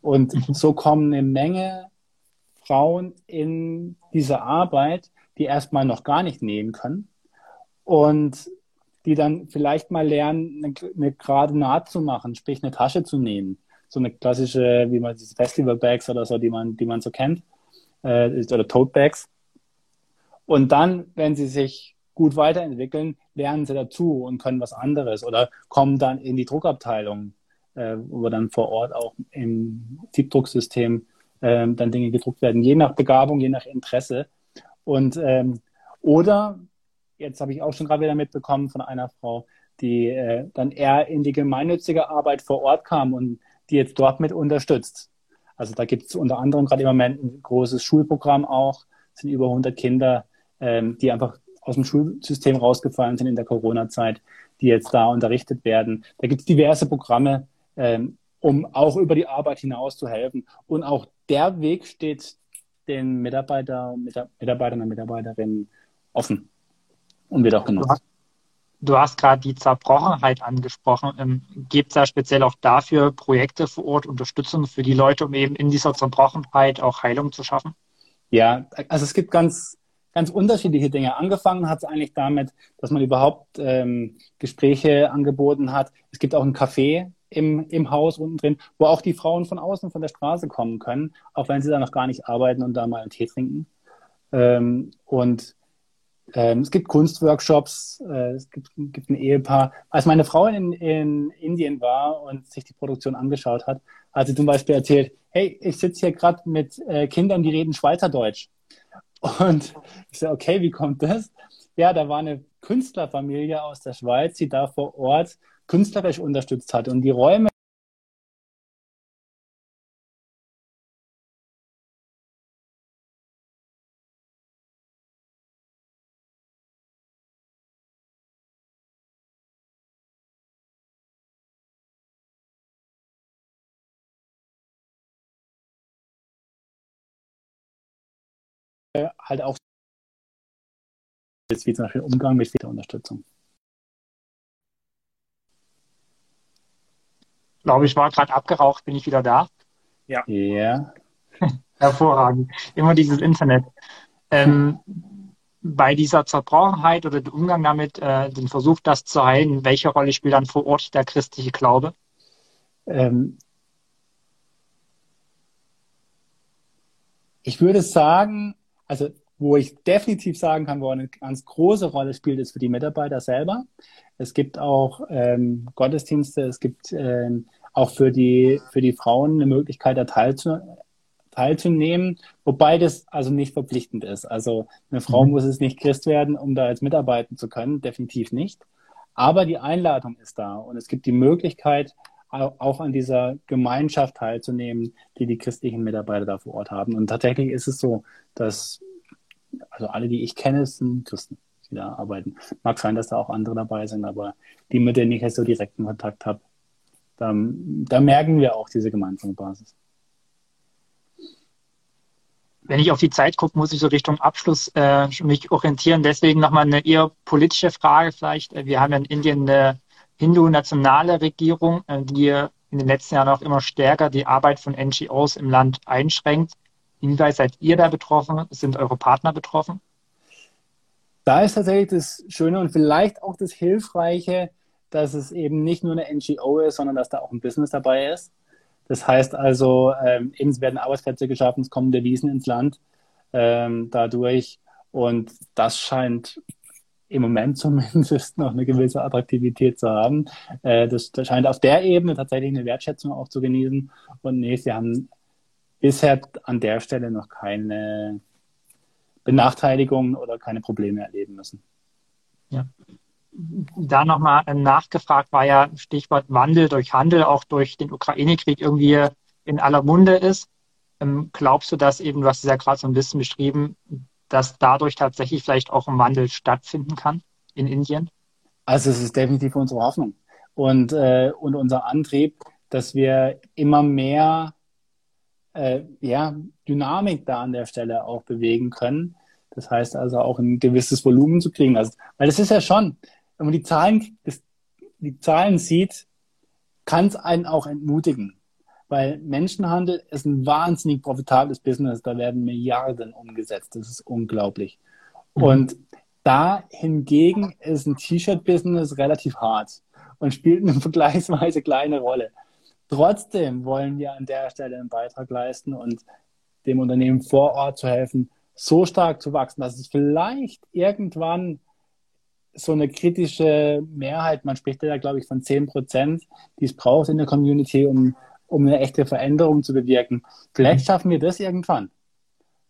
Und mhm. so kommen eine Menge Frauen in diese Arbeit, die erstmal noch gar nicht nähen können und die dann vielleicht mal lernen, eine, eine gerade Naht zu machen, sprich eine Tasche zu nähen. So eine klassische, wie man diese Festival-Bags oder so, die man, die man so kennt, äh, oder Tote-Bags. Und dann, wenn sie sich gut weiterentwickeln, lernen sie dazu und können was anderes oder kommen dann in die Druckabteilung, äh, wo dann vor Ort auch im Siebdrucksystem äh, dann Dinge gedruckt werden, je nach Begabung, je nach Interesse. Und ähm, oder jetzt habe ich auch schon gerade wieder mitbekommen von einer Frau, die äh, dann eher in die gemeinnützige Arbeit vor Ort kam und die jetzt dort mit unterstützt. Also da gibt es unter anderem gerade im Moment ein großes Schulprogramm auch, es sind über 100 Kinder, ähm, die einfach aus dem Schulsystem rausgefallen sind in der Corona-Zeit, die jetzt da unterrichtet werden. Da gibt es diverse Programme, ähm, um auch über die Arbeit hinaus zu helfen. Und auch der Weg steht den Mitarbeiter, Mitarbeitern und Mitarbeiterinnen offen und wird auch genutzt. Du hast gerade die Zerbrochenheit angesprochen. Ähm, Gibt es da speziell auch dafür Projekte vor Ort, Unterstützung für die Leute, um eben in dieser Zerbrochenheit auch Heilung zu schaffen? Ja, also es gibt ganz, ganz unterschiedliche Dinge. Angefangen hat es eigentlich damit, dass man überhaupt ähm, Gespräche angeboten hat. Es gibt auch ein Café im, im Haus unten drin, wo auch die Frauen von außen von der Straße kommen können, auch wenn sie da noch gar nicht arbeiten und da mal einen Tee trinken. Ähm, und ähm, es gibt Kunstworkshops, äh, es gibt, gibt ein Ehepaar. Als meine Frau in, in Indien war und sich die Produktion angeschaut hat, hat sie zum Beispiel erzählt, hey, ich sitze hier gerade mit äh, Kindern, die reden Schweizerdeutsch. Und ich so, okay, wie kommt das? Ja, da war eine Künstlerfamilie aus der Schweiz, die da vor Ort künstlerisch unterstützt hat. Und die Räume halt auch wie zum Beispiel Umgang mit Unterstützung. Glaube ich, war gerade abgeraucht, bin ich wieder da. Ja. Ja. Hervorragend. Immer dieses Internet. Ähm, bei dieser Zerbrochenheit oder dem Umgang damit, äh, den Versuch, das zu heilen, welche Rolle spielt dann vor Ort der christliche Glaube? Ähm, ich würde sagen, also wo ich definitiv sagen kann, wo eine ganz große Rolle spielt, ist für die Mitarbeiter selber. Es gibt auch ähm, Gottesdienste, es gibt ähm, auch für die, für die Frauen eine Möglichkeit, da teilzu, teilzunehmen, wobei das also nicht verpflichtend ist. Also eine Frau mhm. muss es nicht Christ werden, um da jetzt mitarbeiten zu können, definitiv nicht. Aber die Einladung ist da und es gibt die Möglichkeit, auch an dieser Gemeinschaft teilzunehmen, die die christlichen Mitarbeiter da vor Ort haben. Und tatsächlich ist es so, dass also alle, die ich kenne, sind Christen, die da arbeiten. Mag sein, dass da auch andere dabei sind, aber die, mit denen ich jetzt so direkten Kontakt habe, da, da merken wir auch diese gemeinsame Basis. Wenn ich auf die Zeit gucke, muss ich so Richtung Abschluss äh, mich orientieren. Deswegen nochmal eine eher politische Frage vielleicht. Wir haben in Indien eine Hindu-nationale Regierung, äh, die in den letzten Jahren auch immer stärker die Arbeit von NGOs im Land einschränkt. Inwieweit seid ihr da betroffen? Sind eure Partner betroffen? Da ist tatsächlich das Schöne und vielleicht auch das Hilfreiche, dass es eben nicht nur eine NGO ist, sondern dass da auch ein Business dabei ist. Das heißt also, ähm, es werden Arbeitsplätze geschaffen, es kommen Devisen ins Land ähm, dadurch. Und das scheint im Moment zumindest noch eine gewisse Attraktivität zu haben. Äh, das, das scheint auf der Ebene tatsächlich eine Wertschätzung auch zu genießen. Und nee, sie haben bisher an der Stelle noch keine Benachteiligungen oder keine Probleme erleben müssen. Ja. Da nochmal nachgefragt war ja Stichwort Wandel durch Handel, auch durch den Ukraine-Krieg irgendwie in aller Munde ist. Ähm, glaubst du, dass eben, du hast es ja gerade so ein bisschen beschrieben, dass dadurch tatsächlich vielleicht auch ein Wandel stattfinden kann in Indien? Also es ist definitiv unsere Hoffnung und, äh, und unser Antrieb, dass wir immer mehr äh, ja, Dynamik da an der Stelle auch bewegen können. Das heißt also auch ein gewisses Volumen zu kriegen. Also, weil das ist ja schon, wenn man die Zahlen, das, die Zahlen sieht, kann es einen auch entmutigen. Weil Menschenhandel ist ein wahnsinnig profitables Business. Da werden Milliarden umgesetzt. Das ist unglaublich. Mhm. Und da hingegen ist ein T-Shirt-Business relativ hart und spielt eine vergleichsweise kleine Rolle. Trotzdem wollen wir an der Stelle einen Beitrag leisten und dem Unternehmen vor Ort zu helfen, so stark zu wachsen, dass es vielleicht irgendwann so eine kritische Mehrheit, man spricht ja, glaube ich, von 10 Prozent, die es braucht in der Community, um, um eine echte Veränderung zu bewirken. Vielleicht schaffen wir das irgendwann.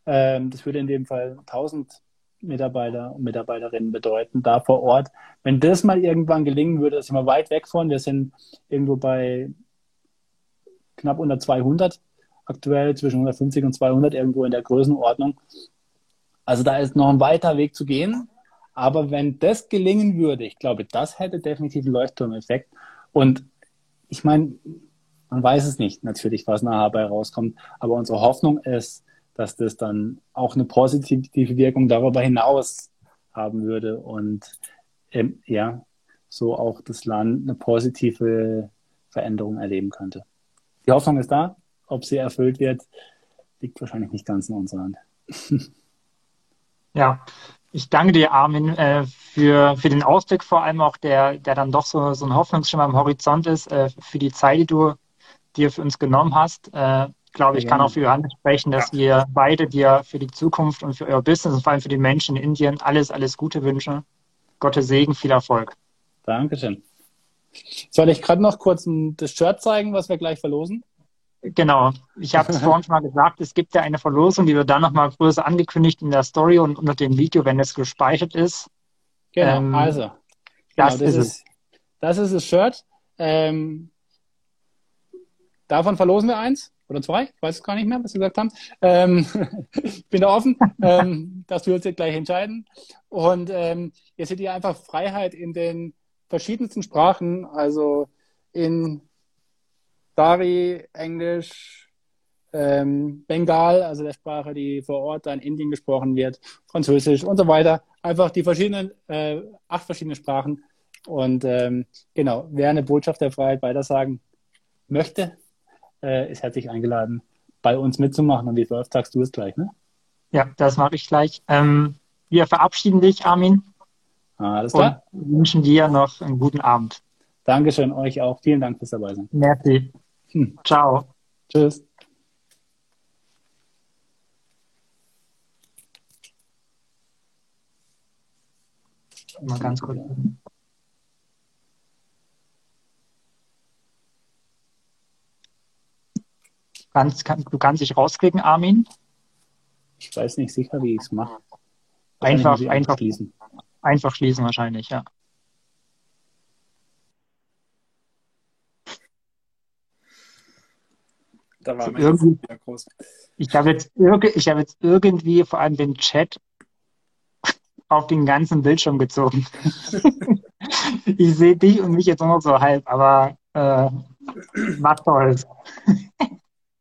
Ähm, das würde in dem Fall 1000 Mitarbeiter und Mitarbeiterinnen bedeuten, da vor Ort. Wenn das mal irgendwann gelingen würde, sind wir weit weg von. Wir sind irgendwo bei knapp unter 200 aktuell, zwischen 150 und 200 irgendwo in der Größenordnung. Also da ist noch ein weiter Weg zu gehen. Aber wenn das gelingen würde, ich glaube, das hätte definitiv einen Leuchtturmeffekt. Und ich meine, man weiß es nicht natürlich, was nachher dabei rauskommt. Aber unsere Hoffnung ist, dass das dann auch eine positive Wirkung darüber hinaus haben würde und ähm, ja, so auch das Land eine positive Veränderung erleben könnte die Hoffnung ist da. Ob sie erfüllt wird, liegt wahrscheinlich nicht ganz in unserer Hand. ja, ich danke dir, Armin, äh, für, für den Ausblick, vor allem auch der, der dann doch so, so ein Hoffnungsschimmer am Horizont ist, äh, für die Zeit, die du dir für uns genommen hast. Äh, ich glaube, ich kann auch für Johannes sprechen, dass ja. wir beide dir für die Zukunft und für euer Business und vor allem für die Menschen in Indien alles, alles Gute wünschen. Gottes Segen, viel Erfolg. Dankeschön. Soll ich gerade noch kurz ein, das Shirt zeigen, was wir gleich verlosen? Genau. Ich habe es vorhin schon mal gesagt, es gibt ja eine Verlosung, die wird dann nochmal größer angekündigt in der Story und unter dem Video, wenn es gespeichert ist. Genau, ähm, also. Das, genau, das, ist, es. das ist das Shirt. Ähm, davon verlosen wir eins oder zwei. Ich weiß es gar nicht mehr, was Sie gesagt haben. Ähm, ich bin da offen. ähm, das wird sich gleich entscheiden. Und ähm, ihr seht hier einfach Freiheit in den verschiedensten Sprachen, also in Dari, Englisch, ähm, Bengal, also der Sprache, die vor Ort in Indien gesprochen wird, Französisch und so weiter. Einfach die verschiedenen, äh, acht verschiedene Sprachen. Und ähm, genau, wer eine Botschaft der Freiheit weitersagen möchte, äh, ist herzlich eingeladen, bei uns mitzumachen. Und wie läuft, sagst du es gleich, ne? Ja, das mache ich gleich. Ähm, wir verabschieden dich, Armin. Alles klar. Und wünschen dir noch einen guten Abend. Dankeschön, euch auch. Vielen Dank fürs dabei sein. Merci. Hm. Ciao. Tschüss. Mal ganz kurz. Kannst, kann, du kannst dich rausklicken, Armin. Ich weiß nicht sicher, wie ich es mache. Einfach, einfach schließen. Einfach schließen wahrscheinlich, ja. Da war mein irgendwie, groß. Ich habe jetzt, ich hab jetzt irgendwie vor allem den Chat auf den ganzen Bildschirm gezogen. ich sehe dich und mich jetzt nur noch so halb, aber äh, was soll's.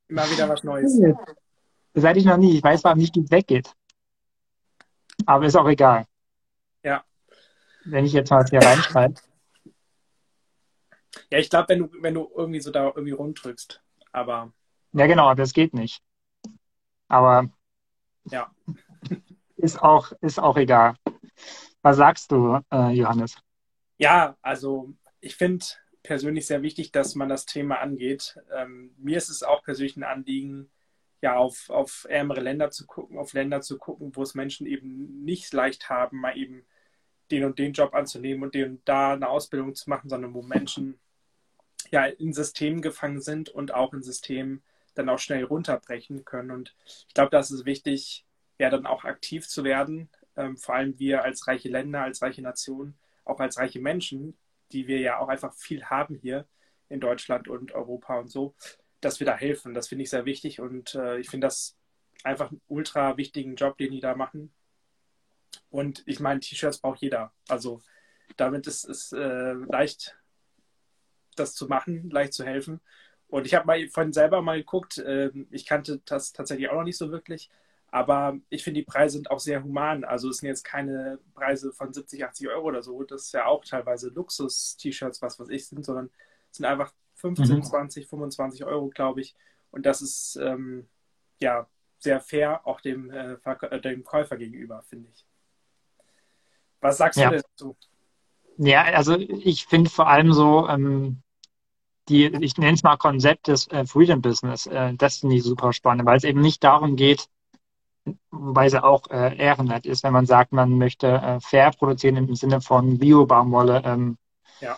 Immer wieder was Neues. Das hatte ich noch nie. Ich weiß warum nicht, wie es weggeht. Aber ist auch egal. Ja. Wenn ich jetzt mal hier reinschreibe. Ja, ich glaube, wenn du, wenn du irgendwie so da irgendwie rumdrückst. Aber. Ja, genau, aber das geht nicht. Aber. Ja. Ist auch, ist auch egal. Was sagst du, äh, Johannes? Ja, also ich finde persönlich sehr wichtig, dass man das Thema angeht. Ähm, mir ist es auch persönlich ein Anliegen, ja, auf, auf ärmere Länder zu gucken, auf Länder zu gucken, wo es Menschen eben nicht leicht haben, mal eben den und den Job anzunehmen und den und da eine Ausbildung zu machen, sondern wo Menschen ja in Systemen gefangen sind und auch in Systemen dann auch schnell runterbrechen können. Und ich glaube, das ist wichtig, ja, dann auch aktiv zu werden. Ähm, vor allem wir als reiche Länder, als reiche Nation, auch als reiche Menschen, die wir ja auch einfach viel haben hier in Deutschland und Europa und so, dass wir da helfen. Das finde ich sehr wichtig und äh, ich finde das einfach einen ultra wichtigen Job, den die da machen. Und ich meine, T-Shirts braucht jeder. Also damit ist es äh, leicht, das zu machen, leicht zu helfen. Und ich habe mal von selber mal geguckt, äh, ich kannte das tatsächlich auch noch nicht so wirklich, aber ich finde, die Preise sind auch sehr human. Also es sind jetzt keine Preise von 70, 80 Euro oder so. Das ist ja auch teilweise Luxus-T-Shirts, was weiß ich sind, sondern es sind einfach 15, mhm. 20, 25 Euro, glaube ich. Und das ist ähm, ja sehr fair auch dem, äh, äh, dem Käufer gegenüber, finde ich. Was sagst ja. du dazu? Ja, also ich finde vor allem so, ähm, die, ich nenne es mal Konzept des äh, Freedom Business, äh, das finde ich super spannend, weil es eben nicht darum geht, wobei es auch äh, ehrenwert ist, wenn man sagt, man möchte äh, fair produzieren im Sinne von Bio-Baumwolle, ähm, ja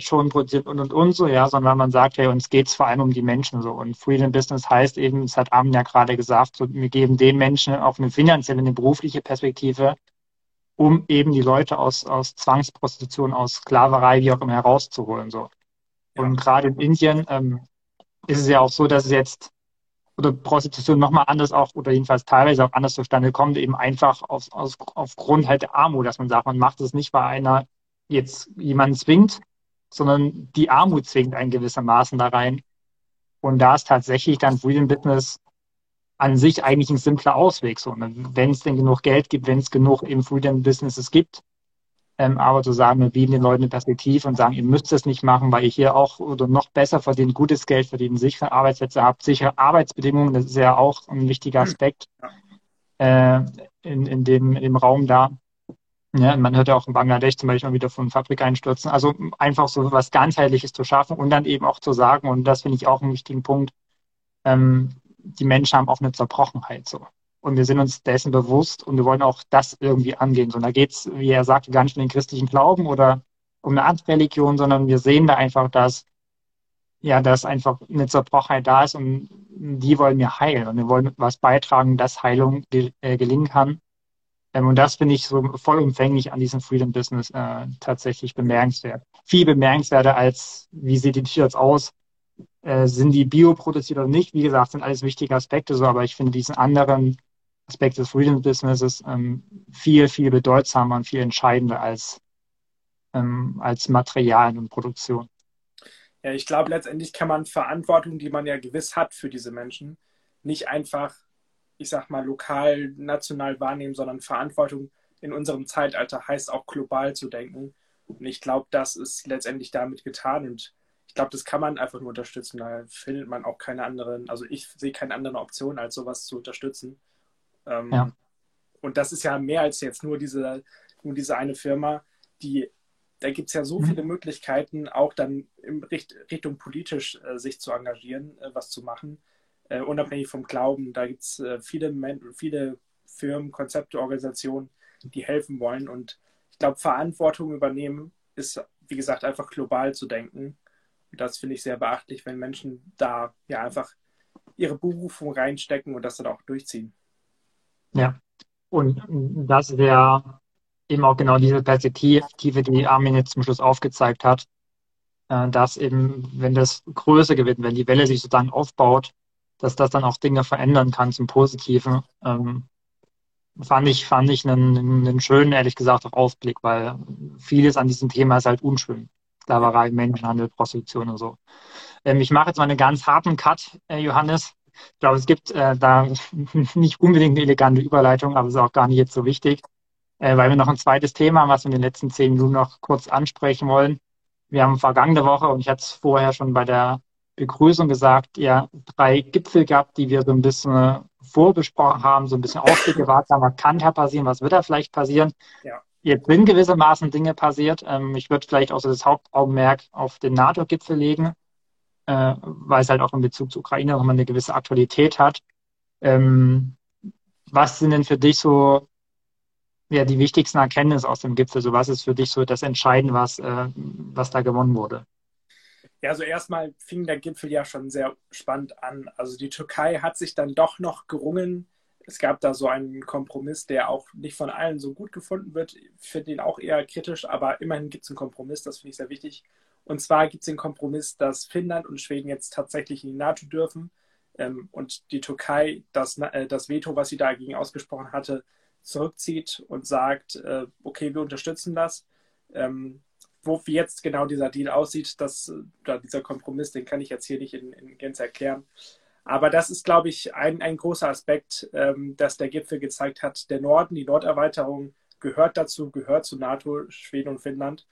schon produziert und und und so, ja, sondern man sagt, hey, uns geht es vor allem um die Menschen so. Und Freedom Business heißt eben, das hat Armin ja gerade gesagt, so, wir geben den Menschen auch eine finanzielle, eine berufliche Perspektive, um eben die Leute aus, aus Zwangsprostitution, aus Sklaverei, wie auch immer, herauszuholen. So. Und gerade in Indien ähm, ist es ja auch so, dass es jetzt oder Prostitution nochmal anders auch oder jedenfalls teilweise auch anders zustande kommt, eben einfach aus, aus, aufgrund halt der Armut, dass man sagt, man macht es nicht, weil einer jetzt jemanden zwingt, sondern die Armut zwingt einen gewissermaßen da rein. Und da ist tatsächlich dann Freedom Business an sich eigentlich ein simpler Ausweg. So, ne? wenn es denn genug Geld gibt, wenn es genug im Freedom Businesses gibt, ähm, aber zu sagen, wir bieten den Leuten eine Perspektive und sagen, ihr müsst es nicht machen, weil ihr hier auch oder noch besser verdient, gutes Geld verdient, sichere Arbeitsplätze habt, sichere Arbeitsbedingungen, das ist ja auch ein wichtiger Aspekt äh, in, in, dem, in dem Raum da. Ja, man hört ja auch in Bangladesch zum Beispiel wieder von Fabrikeinstürzen. Also einfach so was ganzheitliches zu schaffen und dann eben auch zu sagen, und das finde ich auch einen wichtigen Punkt, ähm, die Menschen haben auch eine Zerbrochenheit so. Und wir sind uns dessen bewusst und wir wollen auch das irgendwie angehen. So, da geht es, wie er sagte, gar nicht um den christlichen Glauben oder um eine andere Religion, sondern wir sehen da einfach, dass ja, dass einfach eine Zerbrochenheit da ist und die wollen wir heilen und wir wollen was beitragen, dass Heilung ge äh, gelingen kann. Ähm, und das finde ich so vollumfänglich an diesem Freedom Business äh, tatsächlich bemerkenswert. Viel bemerkenswerter als, wie sieht die T-Shirts aus? Äh, sind die bioproduziert oder nicht? Wie gesagt, sind alles wichtige Aspekte so, aber ich finde diesen anderen Aspekt des Freedom Businesses ähm, viel, viel bedeutsamer und viel entscheidender als, ähm, als Materialien und Produktion. Ja, ich glaube, letztendlich kann man Verantwortung, die man ja gewiss hat für diese Menschen, nicht einfach ich sag mal, lokal, national wahrnehmen, sondern Verantwortung in unserem Zeitalter heißt auch global zu denken. Und ich glaube, das ist letztendlich damit getan. Und ich glaube, das kann man einfach nur unterstützen. Da findet man auch keine anderen, also ich sehe keine andere Option, als sowas zu unterstützen. Ähm, ja. Und das ist ja mehr als jetzt nur diese, nur diese eine Firma, die, da gibt es ja so mhm. viele Möglichkeiten, auch dann in Richt, Richtung politisch äh, sich zu engagieren, äh, was zu machen, äh, unabhängig vom Glauben. Da gibt es äh, viele, viele Firmen, Konzepte, Organisationen, die helfen wollen. Und ich glaube, Verantwortung übernehmen ist, wie gesagt, einfach global zu denken. Und das finde ich sehr beachtlich, wenn Menschen da ja einfach ihre Berufung reinstecken und das dann auch durchziehen. Ja, und das wäre eben auch genau diese Perspektive, die Armin jetzt zum Schluss aufgezeigt hat, äh, dass eben, wenn das Größe gewinnt, wenn die Welle sich sozusagen aufbaut, dass das dann auch Dinge verändern kann zum Positiven. Ähm, fand ich, fand ich einen, einen schönen, ehrlich gesagt, auch Ausblick, weil vieles an diesem Thema ist halt unschön. Sklaverei, Menschenhandel, Prostitution und so. Ähm, ich mache jetzt mal einen ganz harten Cut, äh, Johannes. Ich glaube, es gibt äh, da nicht unbedingt eine elegante Überleitung, aber es ist auch gar nicht jetzt so wichtig, äh, weil wir noch ein zweites Thema haben, was wir in den letzten zehn Minuten noch kurz ansprechen wollen. Wir haben vergangene Woche, und ich hatte es vorher schon bei der Begrüßung gesagt, ja, drei Gipfel gehabt, die wir so ein bisschen vorbesprochen haben, so ein bisschen ausgewahrt haben, was kann da passieren, was wird da vielleicht passieren. Ja. Jetzt sind gewissermaßen Dinge passiert. Ähm, ich würde vielleicht auch so das Hauptaugenmerk auf den NATO-Gipfel legen, äh, weil es halt auch in Bezug zur Ukraine nochmal eine gewisse Aktualität hat. Ähm, was sind denn für dich so ja, die wichtigsten Erkenntnisse aus dem Gipfel? So was ist für dich so das Entscheidende, was, äh, was da gewonnen wurde? Ja, also erstmal fing der Gipfel ja schon sehr spannend an. Also die Türkei hat sich dann doch noch gerungen. Es gab da so einen Kompromiss, der auch nicht von allen so gut gefunden wird. Ich finde ihn auch eher kritisch, aber immerhin gibt es einen Kompromiss, das finde ich sehr wichtig. Und zwar gibt es den Kompromiss, dass Finnland und Schweden jetzt tatsächlich in die NATO dürfen ähm, und die Türkei das, äh, das Veto, was sie dagegen ausgesprochen hatte, zurückzieht und sagt, äh, okay, wir unterstützen das. Ähm, wo jetzt genau dieser Deal aussieht, das, oder dieser Kompromiss, den kann ich jetzt hier nicht in, in Gänze erklären. Aber das ist, glaube ich, ein, ein großer Aspekt, ähm, dass der Gipfel gezeigt hat. Der Norden, die Norderweiterung gehört dazu, gehört zu NATO, Schweden und Finnland.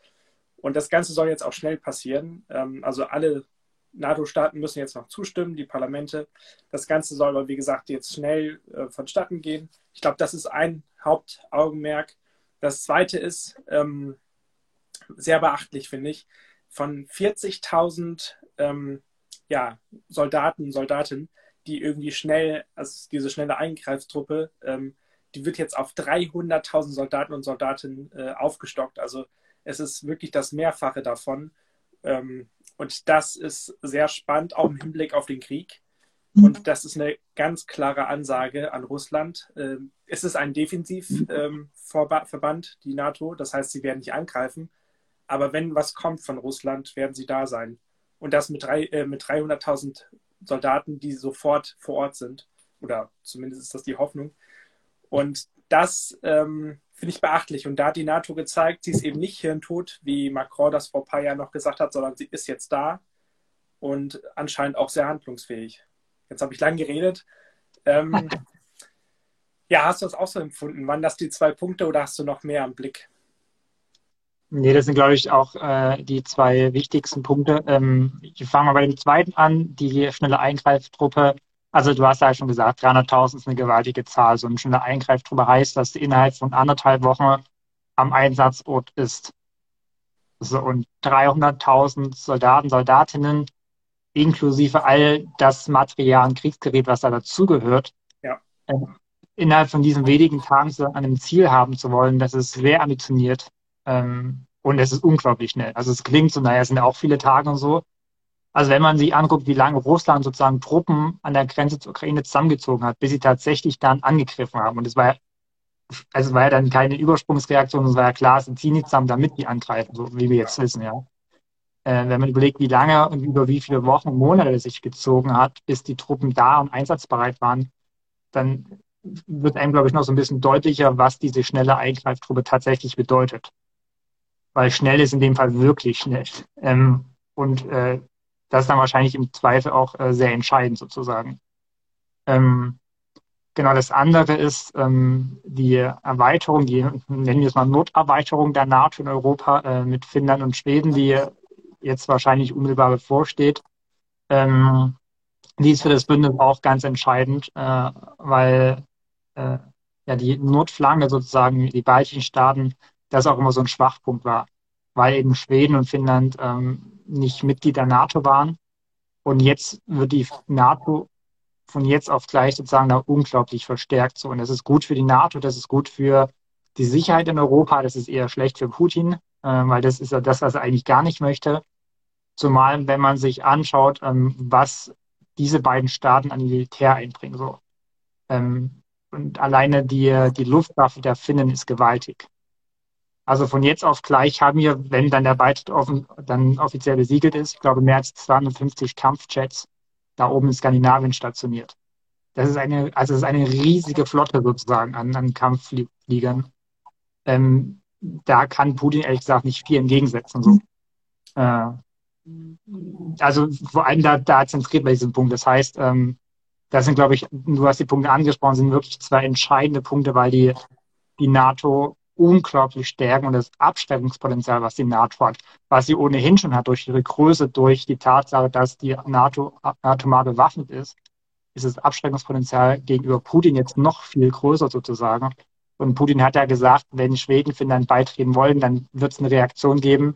Und das Ganze soll jetzt auch schnell passieren. Ähm, also alle NATO-Staaten müssen jetzt noch zustimmen, die Parlamente. Das Ganze soll aber, wie gesagt, jetzt schnell äh, vonstatten gehen. Ich glaube, das ist ein Hauptaugenmerk. Das zweite ist, ähm, sehr beachtlich, finde ich. Von 40.000 ähm, ja, Soldaten, Soldatinnen, die irgendwie schnell, also diese schnelle Eingreiftruppe, ähm, die wird jetzt auf 300.000 Soldaten und Soldatinnen äh, aufgestockt. Also es ist wirklich das Mehrfache davon. Ähm, und das ist sehr spannend, auch im Hinblick auf den Krieg. Und das ist eine ganz klare Ansage an Russland. Ähm, es ist ein Defensivverband, ähm, die NATO. Das heißt, sie werden nicht angreifen. Aber wenn was kommt von Russland, werden sie da sein. Und das mit, äh, mit 300.000 Soldaten, die sofort vor Ort sind. Oder zumindest ist das die Hoffnung. Und das ähm, finde ich beachtlich. Und da hat die NATO gezeigt, sie ist eben nicht hirntot, wie Macron das vor ein paar Jahren noch gesagt hat, sondern sie ist jetzt da und anscheinend auch sehr handlungsfähig. Jetzt habe ich lang geredet. Ähm, ja, hast du das auch so empfunden? Waren das die zwei Punkte oder hast du noch mehr am Blick? Nee, das sind, glaube ich, auch äh, die zwei wichtigsten Punkte. Ähm, ich fange mal bei dem zweiten an, die schnelle Eingreiftruppe. Also du hast ja schon gesagt, 300.000 ist eine gewaltige Zahl. So eine schnelle Eingreiftruppe heißt, dass sie innerhalb von anderthalb Wochen am Einsatzort ist. So, und 300.000 Soldaten, Soldatinnen, inklusive all das Material und Kriegsgerät, was da dazugehört, ja. äh, innerhalb von diesen wenigen Tagen an einem Ziel haben zu wollen, das ist sehr ambitioniert. Ähm, und es ist unglaublich schnell. Also es klingt so, naja, es sind ja auch viele Tage und so. Also wenn man sich anguckt, wie lange Russland sozusagen Truppen an der Grenze zur Ukraine zusammengezogen hat, bis sie tatsächlich dann angegriffen haben. Und es war, also war ja dann keine Übersprungsreaktion, es war ja klar, sie ziehen nicht zusammen, damit die angreifen, so wie wir jetzt wissen, ja. Äh, wenn man überlegt, wie lange und über wie viele Wochen, Monate es sich gezogen hat, bis die Truppen da und einsatzbereit waren, dann wird einem, glaube ich, noch so ein bisschen deutlicher, was diese schnelle Eingreiftruppe tatsächlich bedeutet weil schnell ist in dem Fall wirklich schnell. Ähm, und äh, das ist dann wahrscheinlich im Zweifel auch äh, sehr entscheidend sozusagen. Ähm, genau, das andere ist ähm, die Erweiterung, die nennen wir es mal Noterweiterung der NATO in Europa äh, mit Finnland und Schweden, die jetzt wahrscheinlich unmittelbar bevorsteht, ähm, die ist für das Bündnis auch ganz entscheidend, äh, weil äh, ja die Nordflanke sozusagen, die baltischen Staaten, das auch immer so ein Schwachpunkt war, weil eben Schweden und Finnland ähm, nicht Mitglied der NATO waren. Und jetzt wird die NATO von jetzt auf gleich sozusagen da unglaublich verstärkt. So. Und das ist gut für die NATO, das ist gut für die Sicherheit in Europa, das ist eher schlecht für Putin, äh, weil das ist ja das, was er eigentlich gar nicht möchte. Zumal, wenn man sich anschaut, ähm, was diese beiden Staaten an Militär einbringen. So. Ähm, und alleine die, die Luftwaffe der Finnen ist gewaltig. Also von jetzt auf gleich haben wir, wenn dann der Beitritt offen, dann offiziell besiegelt ist, ich glaube mehr als 250 Kampfjets da oben in Skandinavien stationiert. Das ist eine, also das ist eine riesige Flotte sozusagen an, an Kampffliegern. Ähm, da kann Putin ehrlich gesagt nicht viel entgegensetzen. So. Äh, also vor allem da, da zentriert bei diesem Punkt. Das heißt, ähm, das sind, glaube ich, du hast die Punkte angesprochen, sind wirklich zwei entscheidende Punkte, weil die, die NATO unglaublich stärken und das Abschreckungspotenzial, was die NATO hat, was sie ohnehin schon hat durch ihre Größe, durch die Tatsache, dass die NATO atomar bewaffnet ist, ist das Abschreckungspotenzial gegenüber Putin jetzt noch viel größer sozusagen. Und Putin hat ja gesagt, wenn Schweden, Finnland beitreten wollen, dann wird es eine Reaktion geben.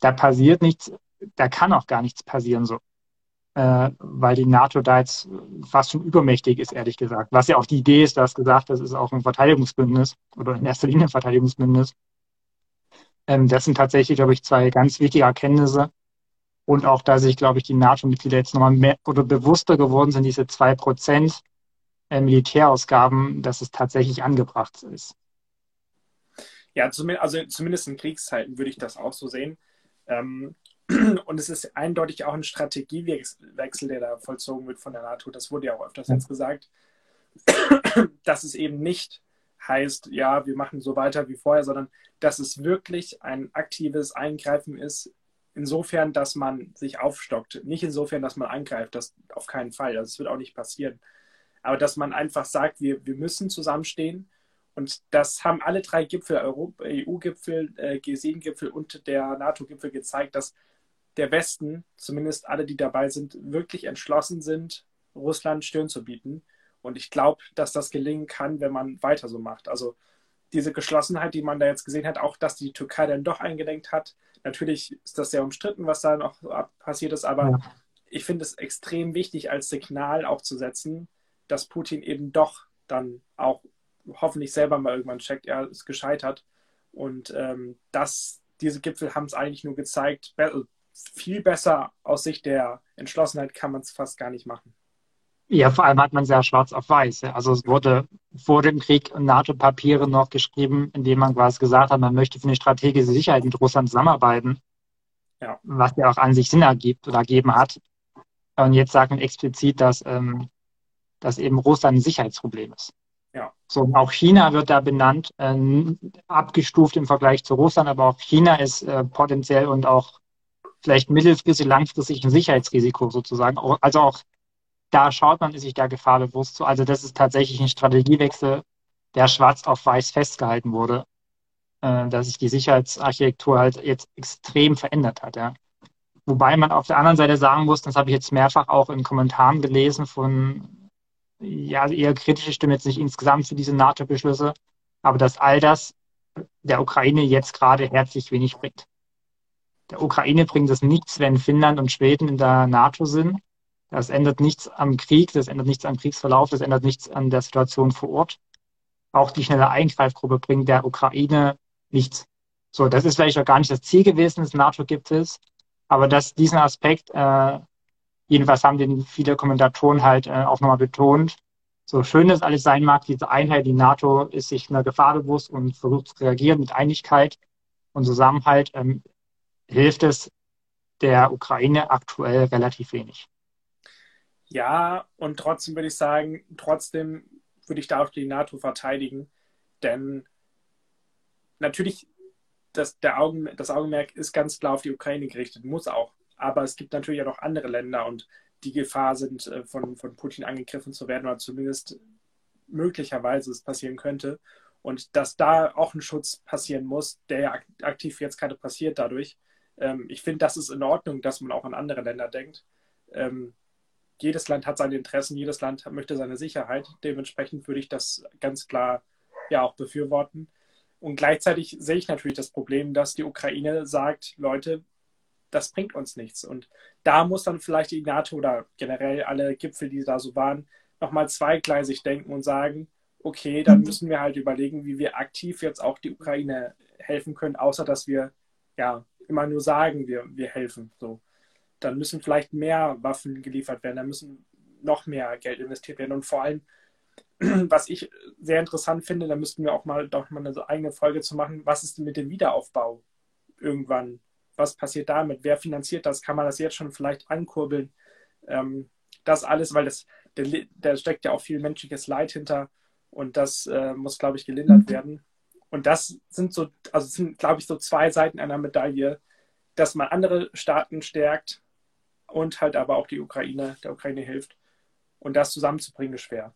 Da passiert nichts, da kann auch gar nichts passieren so äh, weil die NATO da jetzt fast schon übermächtig ist, ehrlich gesagt. Was ja auch die Idee ist, du hast gesagt, das ist auch ein Verteidigungsbündnis oder in erster Linie ein Verteidigungsbündnis. Ähm, das sind tatsächlich, glaube ich, zwei ganz wichtige Erkenntnisse. Und auch, dass sich, glaube ich, die NATO-Mitglieder jetzt nochmal mehr oder bewusster geworden sind, diese zwei Prozent äh, Militärausgaben, dass es tatsächlich angebracht ist. Ja, also zumindest in Kriegszeiten würde ich das auch so sehen. Ähm, und es ist eindeutig auch ein Strategiewechsel, der da vollzogen wird von der NATO. Das wurde ja auch öfters jetzt gesagt, dass es eben nicht heißt, ja, wir machen so weiter wie vorher, sondern dass es wirklich ein aktives Eingreifen ist, insofern, dass man sich aufstockt. Nicht insofern, dass man angreift, das auf keinen Fall. Das also wird auch nicht passieren. Aber dass man einfach sagt, wir, wir müssen zusammenstehen. Und das haben alle drei Gipfel, EU-Gipfel, äh, G7-Gipfel und der NATO-Gipfel gezeigt, dass der Westen, zumindest alle, die dabei sind, wirklich entschlossen sind, Russland Stirn zu bieten. Und ich glaube, dass das gelingen kann, wenn man weiter so macht. Also diese Geschlossenheit, die man da jetzt gesehen hat, auch dass die Türkei dann doch eingelenkt hat. Natürlich ist das sehr umstritten, was da noch passiert ist, aber ja. ich finde es extrem wichtig, als Signal auch zu setzen, dass Putin eben doch dann auch hoffentlich selber mal irgendwann checkt, er ist gescheitert. Und ähm, das, diese Gipfel haben es eigentlich nur gezeigt, viel besser aus Sicht der Entschlossenheit kann man es fast gar nicht machen. Ja, vor allem hat man sehr schwarz auf weiß. Also es wurde vor dem Krieg NATO-Papiere noch geschrieben, in denen man quasi gesagt hat, man möchte für eine strategische Sicherheit mit Russland zusammenarbeiten. Ja. Was ja auch an sich Sinn ergibt oder ergeben hat. Und jetzt sagt man explizit, dass, ähm, dass eben Russland ein Sicherheitsproblem ist. Ja. So, auch China wird da benannt, äh, abgestuft im Vergleich zu Russland, aber auch China ist äh, potenziell und auch vielleicht mittelfristig, langfristig ein Sicherheitsrisiko sozusagen. Also auch da schaut man sich der Gefahr bewusst zu. Also das ist tatsächlich ein Strategiewechsel, der schwarz auf weiß festgehalten wurde, äh, dass sich die Sicherheitsarchitektur halt jetzt extrem verändert hat. Ja. Wobei man auf der anderen Seite sagen muss, das habe ich jetzt mehrfach auch in Kommentaren gelesen von ja, eher kritische Stimmen jetzt nicht insgesamt für diese NATO-Beschlüsse, aber dass all das der Ukraine jetzt gerade herzlich wenig bringt. Der Ukraine bringt es nichts, wenn Finnland und Schweden in der NATO sind. Das ändert nichts am Krieg, das ändert nichts am Kriegsverlauf, das ändert nichts an der Situation vor Ort. Auch die schnelle Eingreifgruppe bringt der Ukraine nichts. So, das ist vielleicht auch gar nicht das Ziel gewesen des NATO-Gipfels, aber dass diesen Aspekt, äh, jedenfalls haben den viele Kommentatoren halt äh, auch nochmal betont, so schön das alles sein mag, diese Einheit, die NATO ist sich einer Gefahr bewusst und versucht zu reagieren mit Einigkeit und Zusammenhalt. Ähm, hilft es der Ukraine aktuell relativ wenig. Ja, und trotzdem würde ich sagen, trotzdem würde ich da auch die NATO verteidigen, denn natürlich das, der Augen, das Augenmerk ist ganz klar auf die Ukraine gerichtet, muss auch. Aber es gibt natürlich auch noch andere Länder und die Gefahr sind, äh, von, von Putin angegriffen zu werden oder zumindest möglicherweise es passieren könnte. Und dass da auch ein Schutz passieren muss, der ja aktiv jetzt gerade passiert dadurch, Ähm, ich finde, das ist in Ordnung, dass man auch an andere Länder denkt. Ähm, jedes Land hat seine Interessen, jedes Land möchte seine Sicherheit. Dementsprechend würde ich das ganz klar ja auch befürworten. Und gleichzeitig sehe ich natürlich das Problem, dass die Ukraine sagt, Leute, das bringt uns nichts. Und da muss dann vielleicht die NATO oder generell alle Gipfel, die da so waren, nochmal zweigleisig denken und sagen, okay, dann müssen wir halt überlegen, wie wir aktiv jetzt auch die Ukraine helfen können, außer dass wir ja immer nur sagen, wir, wir helfen. So. Dann müssen vielleicht mehr Waffen geliefert werden, dann müssen noch mehr Geld investiert werden. Und vor allem, was ich sehr interessant finde, da müssten wir auch mal doch mal eine eigene Folge zu machen, was ist denn mit dem Wiederaufbau irgendwann? Was passiert damit? Wer finanziert das? Kann man das jetzt schon vielleicht ankurbeln? Ähm, das alles, weil das, da steckt ja auch viel menschliches Leid hinter und das äh, muss, glaube ich, gelindert werden. Und das sind so, also sind, glaube ich, so zwei Seiten einer Medaille, dass man andere Staaten stärkt und halt aber auch die Ukraine, der Ukraine hilft. Und das zusammenzubringen ist schwer.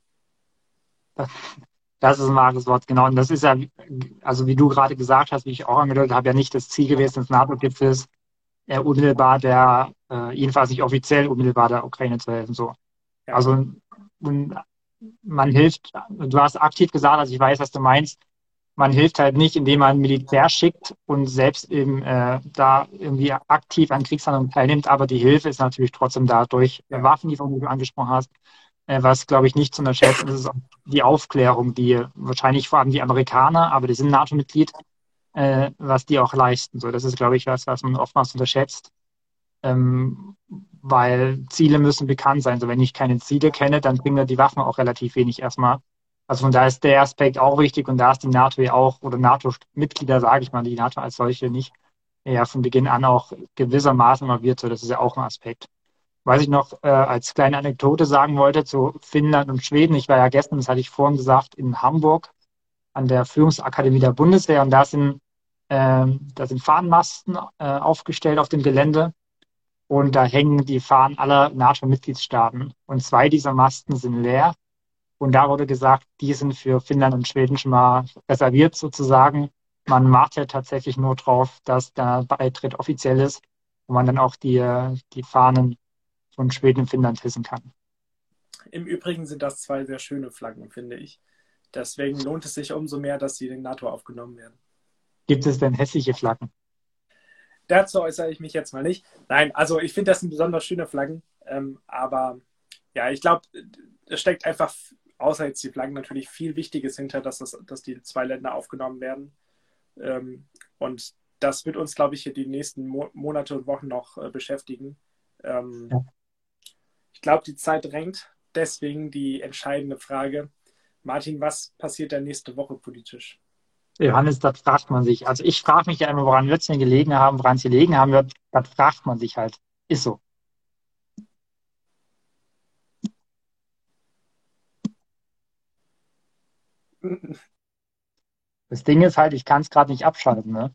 Das ist ein wahres Wort, genau. Und das ist ja, also wie du gerade gesagt hast, wie ich auch angedeutet habe, ja nicht das Ziel gewesen des NATO-Gipfels, äh, unmittelbar der, äh, jedenfalls nicht offiziell unmittelbar der Ukraine zu helfen. So. Ja. Also man hilft, du hast aktiv gesagt, also ich weiß, was du meinst, man hilft halt nicht, indem man Militär schickt und selbst eben äh, da irgendwie aktiv an Kriegshandlungen teilnimmt, aber die Hilfe ist natürlich trotzdem da durch. Waffenlieferungen, die du angesprochen hast. Äh, was, glaube ich, nicht zu unterschätzen ist, ist auch die Aufklärung, die wahrscheinlich vor allem die Amerikaner, aber die sind NATO-Mitglied, äh, was die auch leisten. So, das ist, glaube ich, was, was man oftmals unterschätzt. Ähm, weil Ziele müssen bekannt sein. So, wenn ich keine Ziele kenne, dann bringen mir die Waffen auch relativ wenig erstmal. Also von daher ist der Aspekt auch wichtig und da ist die NATO ja auch, oder NATO-Mitglieder, sage ich mal, die NATO als solche nicht, ja von Beginn an auch gewissermaßen involviert. So, das ist ja auch ein Aspekt. Was ich noch äh, als kleine Anekdote sagen wollte zu Finnland und Schweden. Ich war ja gestern, das hatte ich vorhin gesagt, in Hamburg an der Führungsakademie der Bundeswehr und da sind, äh, da sind Fahnenmasten äh, aufgestellt auf dem Gelände und da hängen die Fahnen aller NATO-Mitgliedstaaten. Und zwei dieser Masten sind leer. Und da wurde gesagt, die sind für Finnland und Schweden schon mal reserviert sozusagen. Man wartet tatsächlich nur drauf, dass der Beitritt offiziell ist und man dann auch die, die Fahnen von Schweden und Finnland hissen kann. Im Übrigen sind das zwei sehr schöne Flaggen, finde ich. Deswegen lohnt es sich umso mehr, dass sie in den NATO aufgenommen werden. Gibt es denn hässliche Flaggen? Dazu äußere ich mich jetzt mal nicht. Nein, also ich finde, das sind besonders schöne Flaggen. Ähm, aber ja, ich glaube, es steckt einfach, außer jetzt die Flaggen, natürlich viel Wichtiges hinter, dass, das, dass die zwei Länder aufgenommen werden. Ähm, und das wird uns, glaube ich, die nächsten Mo Monate und Wochen noch äh, beschäftigen. Ähm, ja. Ich glaube, die Zeit drängt. Deswegen die entscheidende Frage. Martin, was passiert da nächste Woche politisch? Johannes, das fragt man sich. Also ich frage mich ja immer, woran wird es denn gelegen haben, woran es gelegen haben wird. Das fragt man sich halt. Ist so. Das Ding ist halt, ich kann es gerade nicht abschalten. Ne?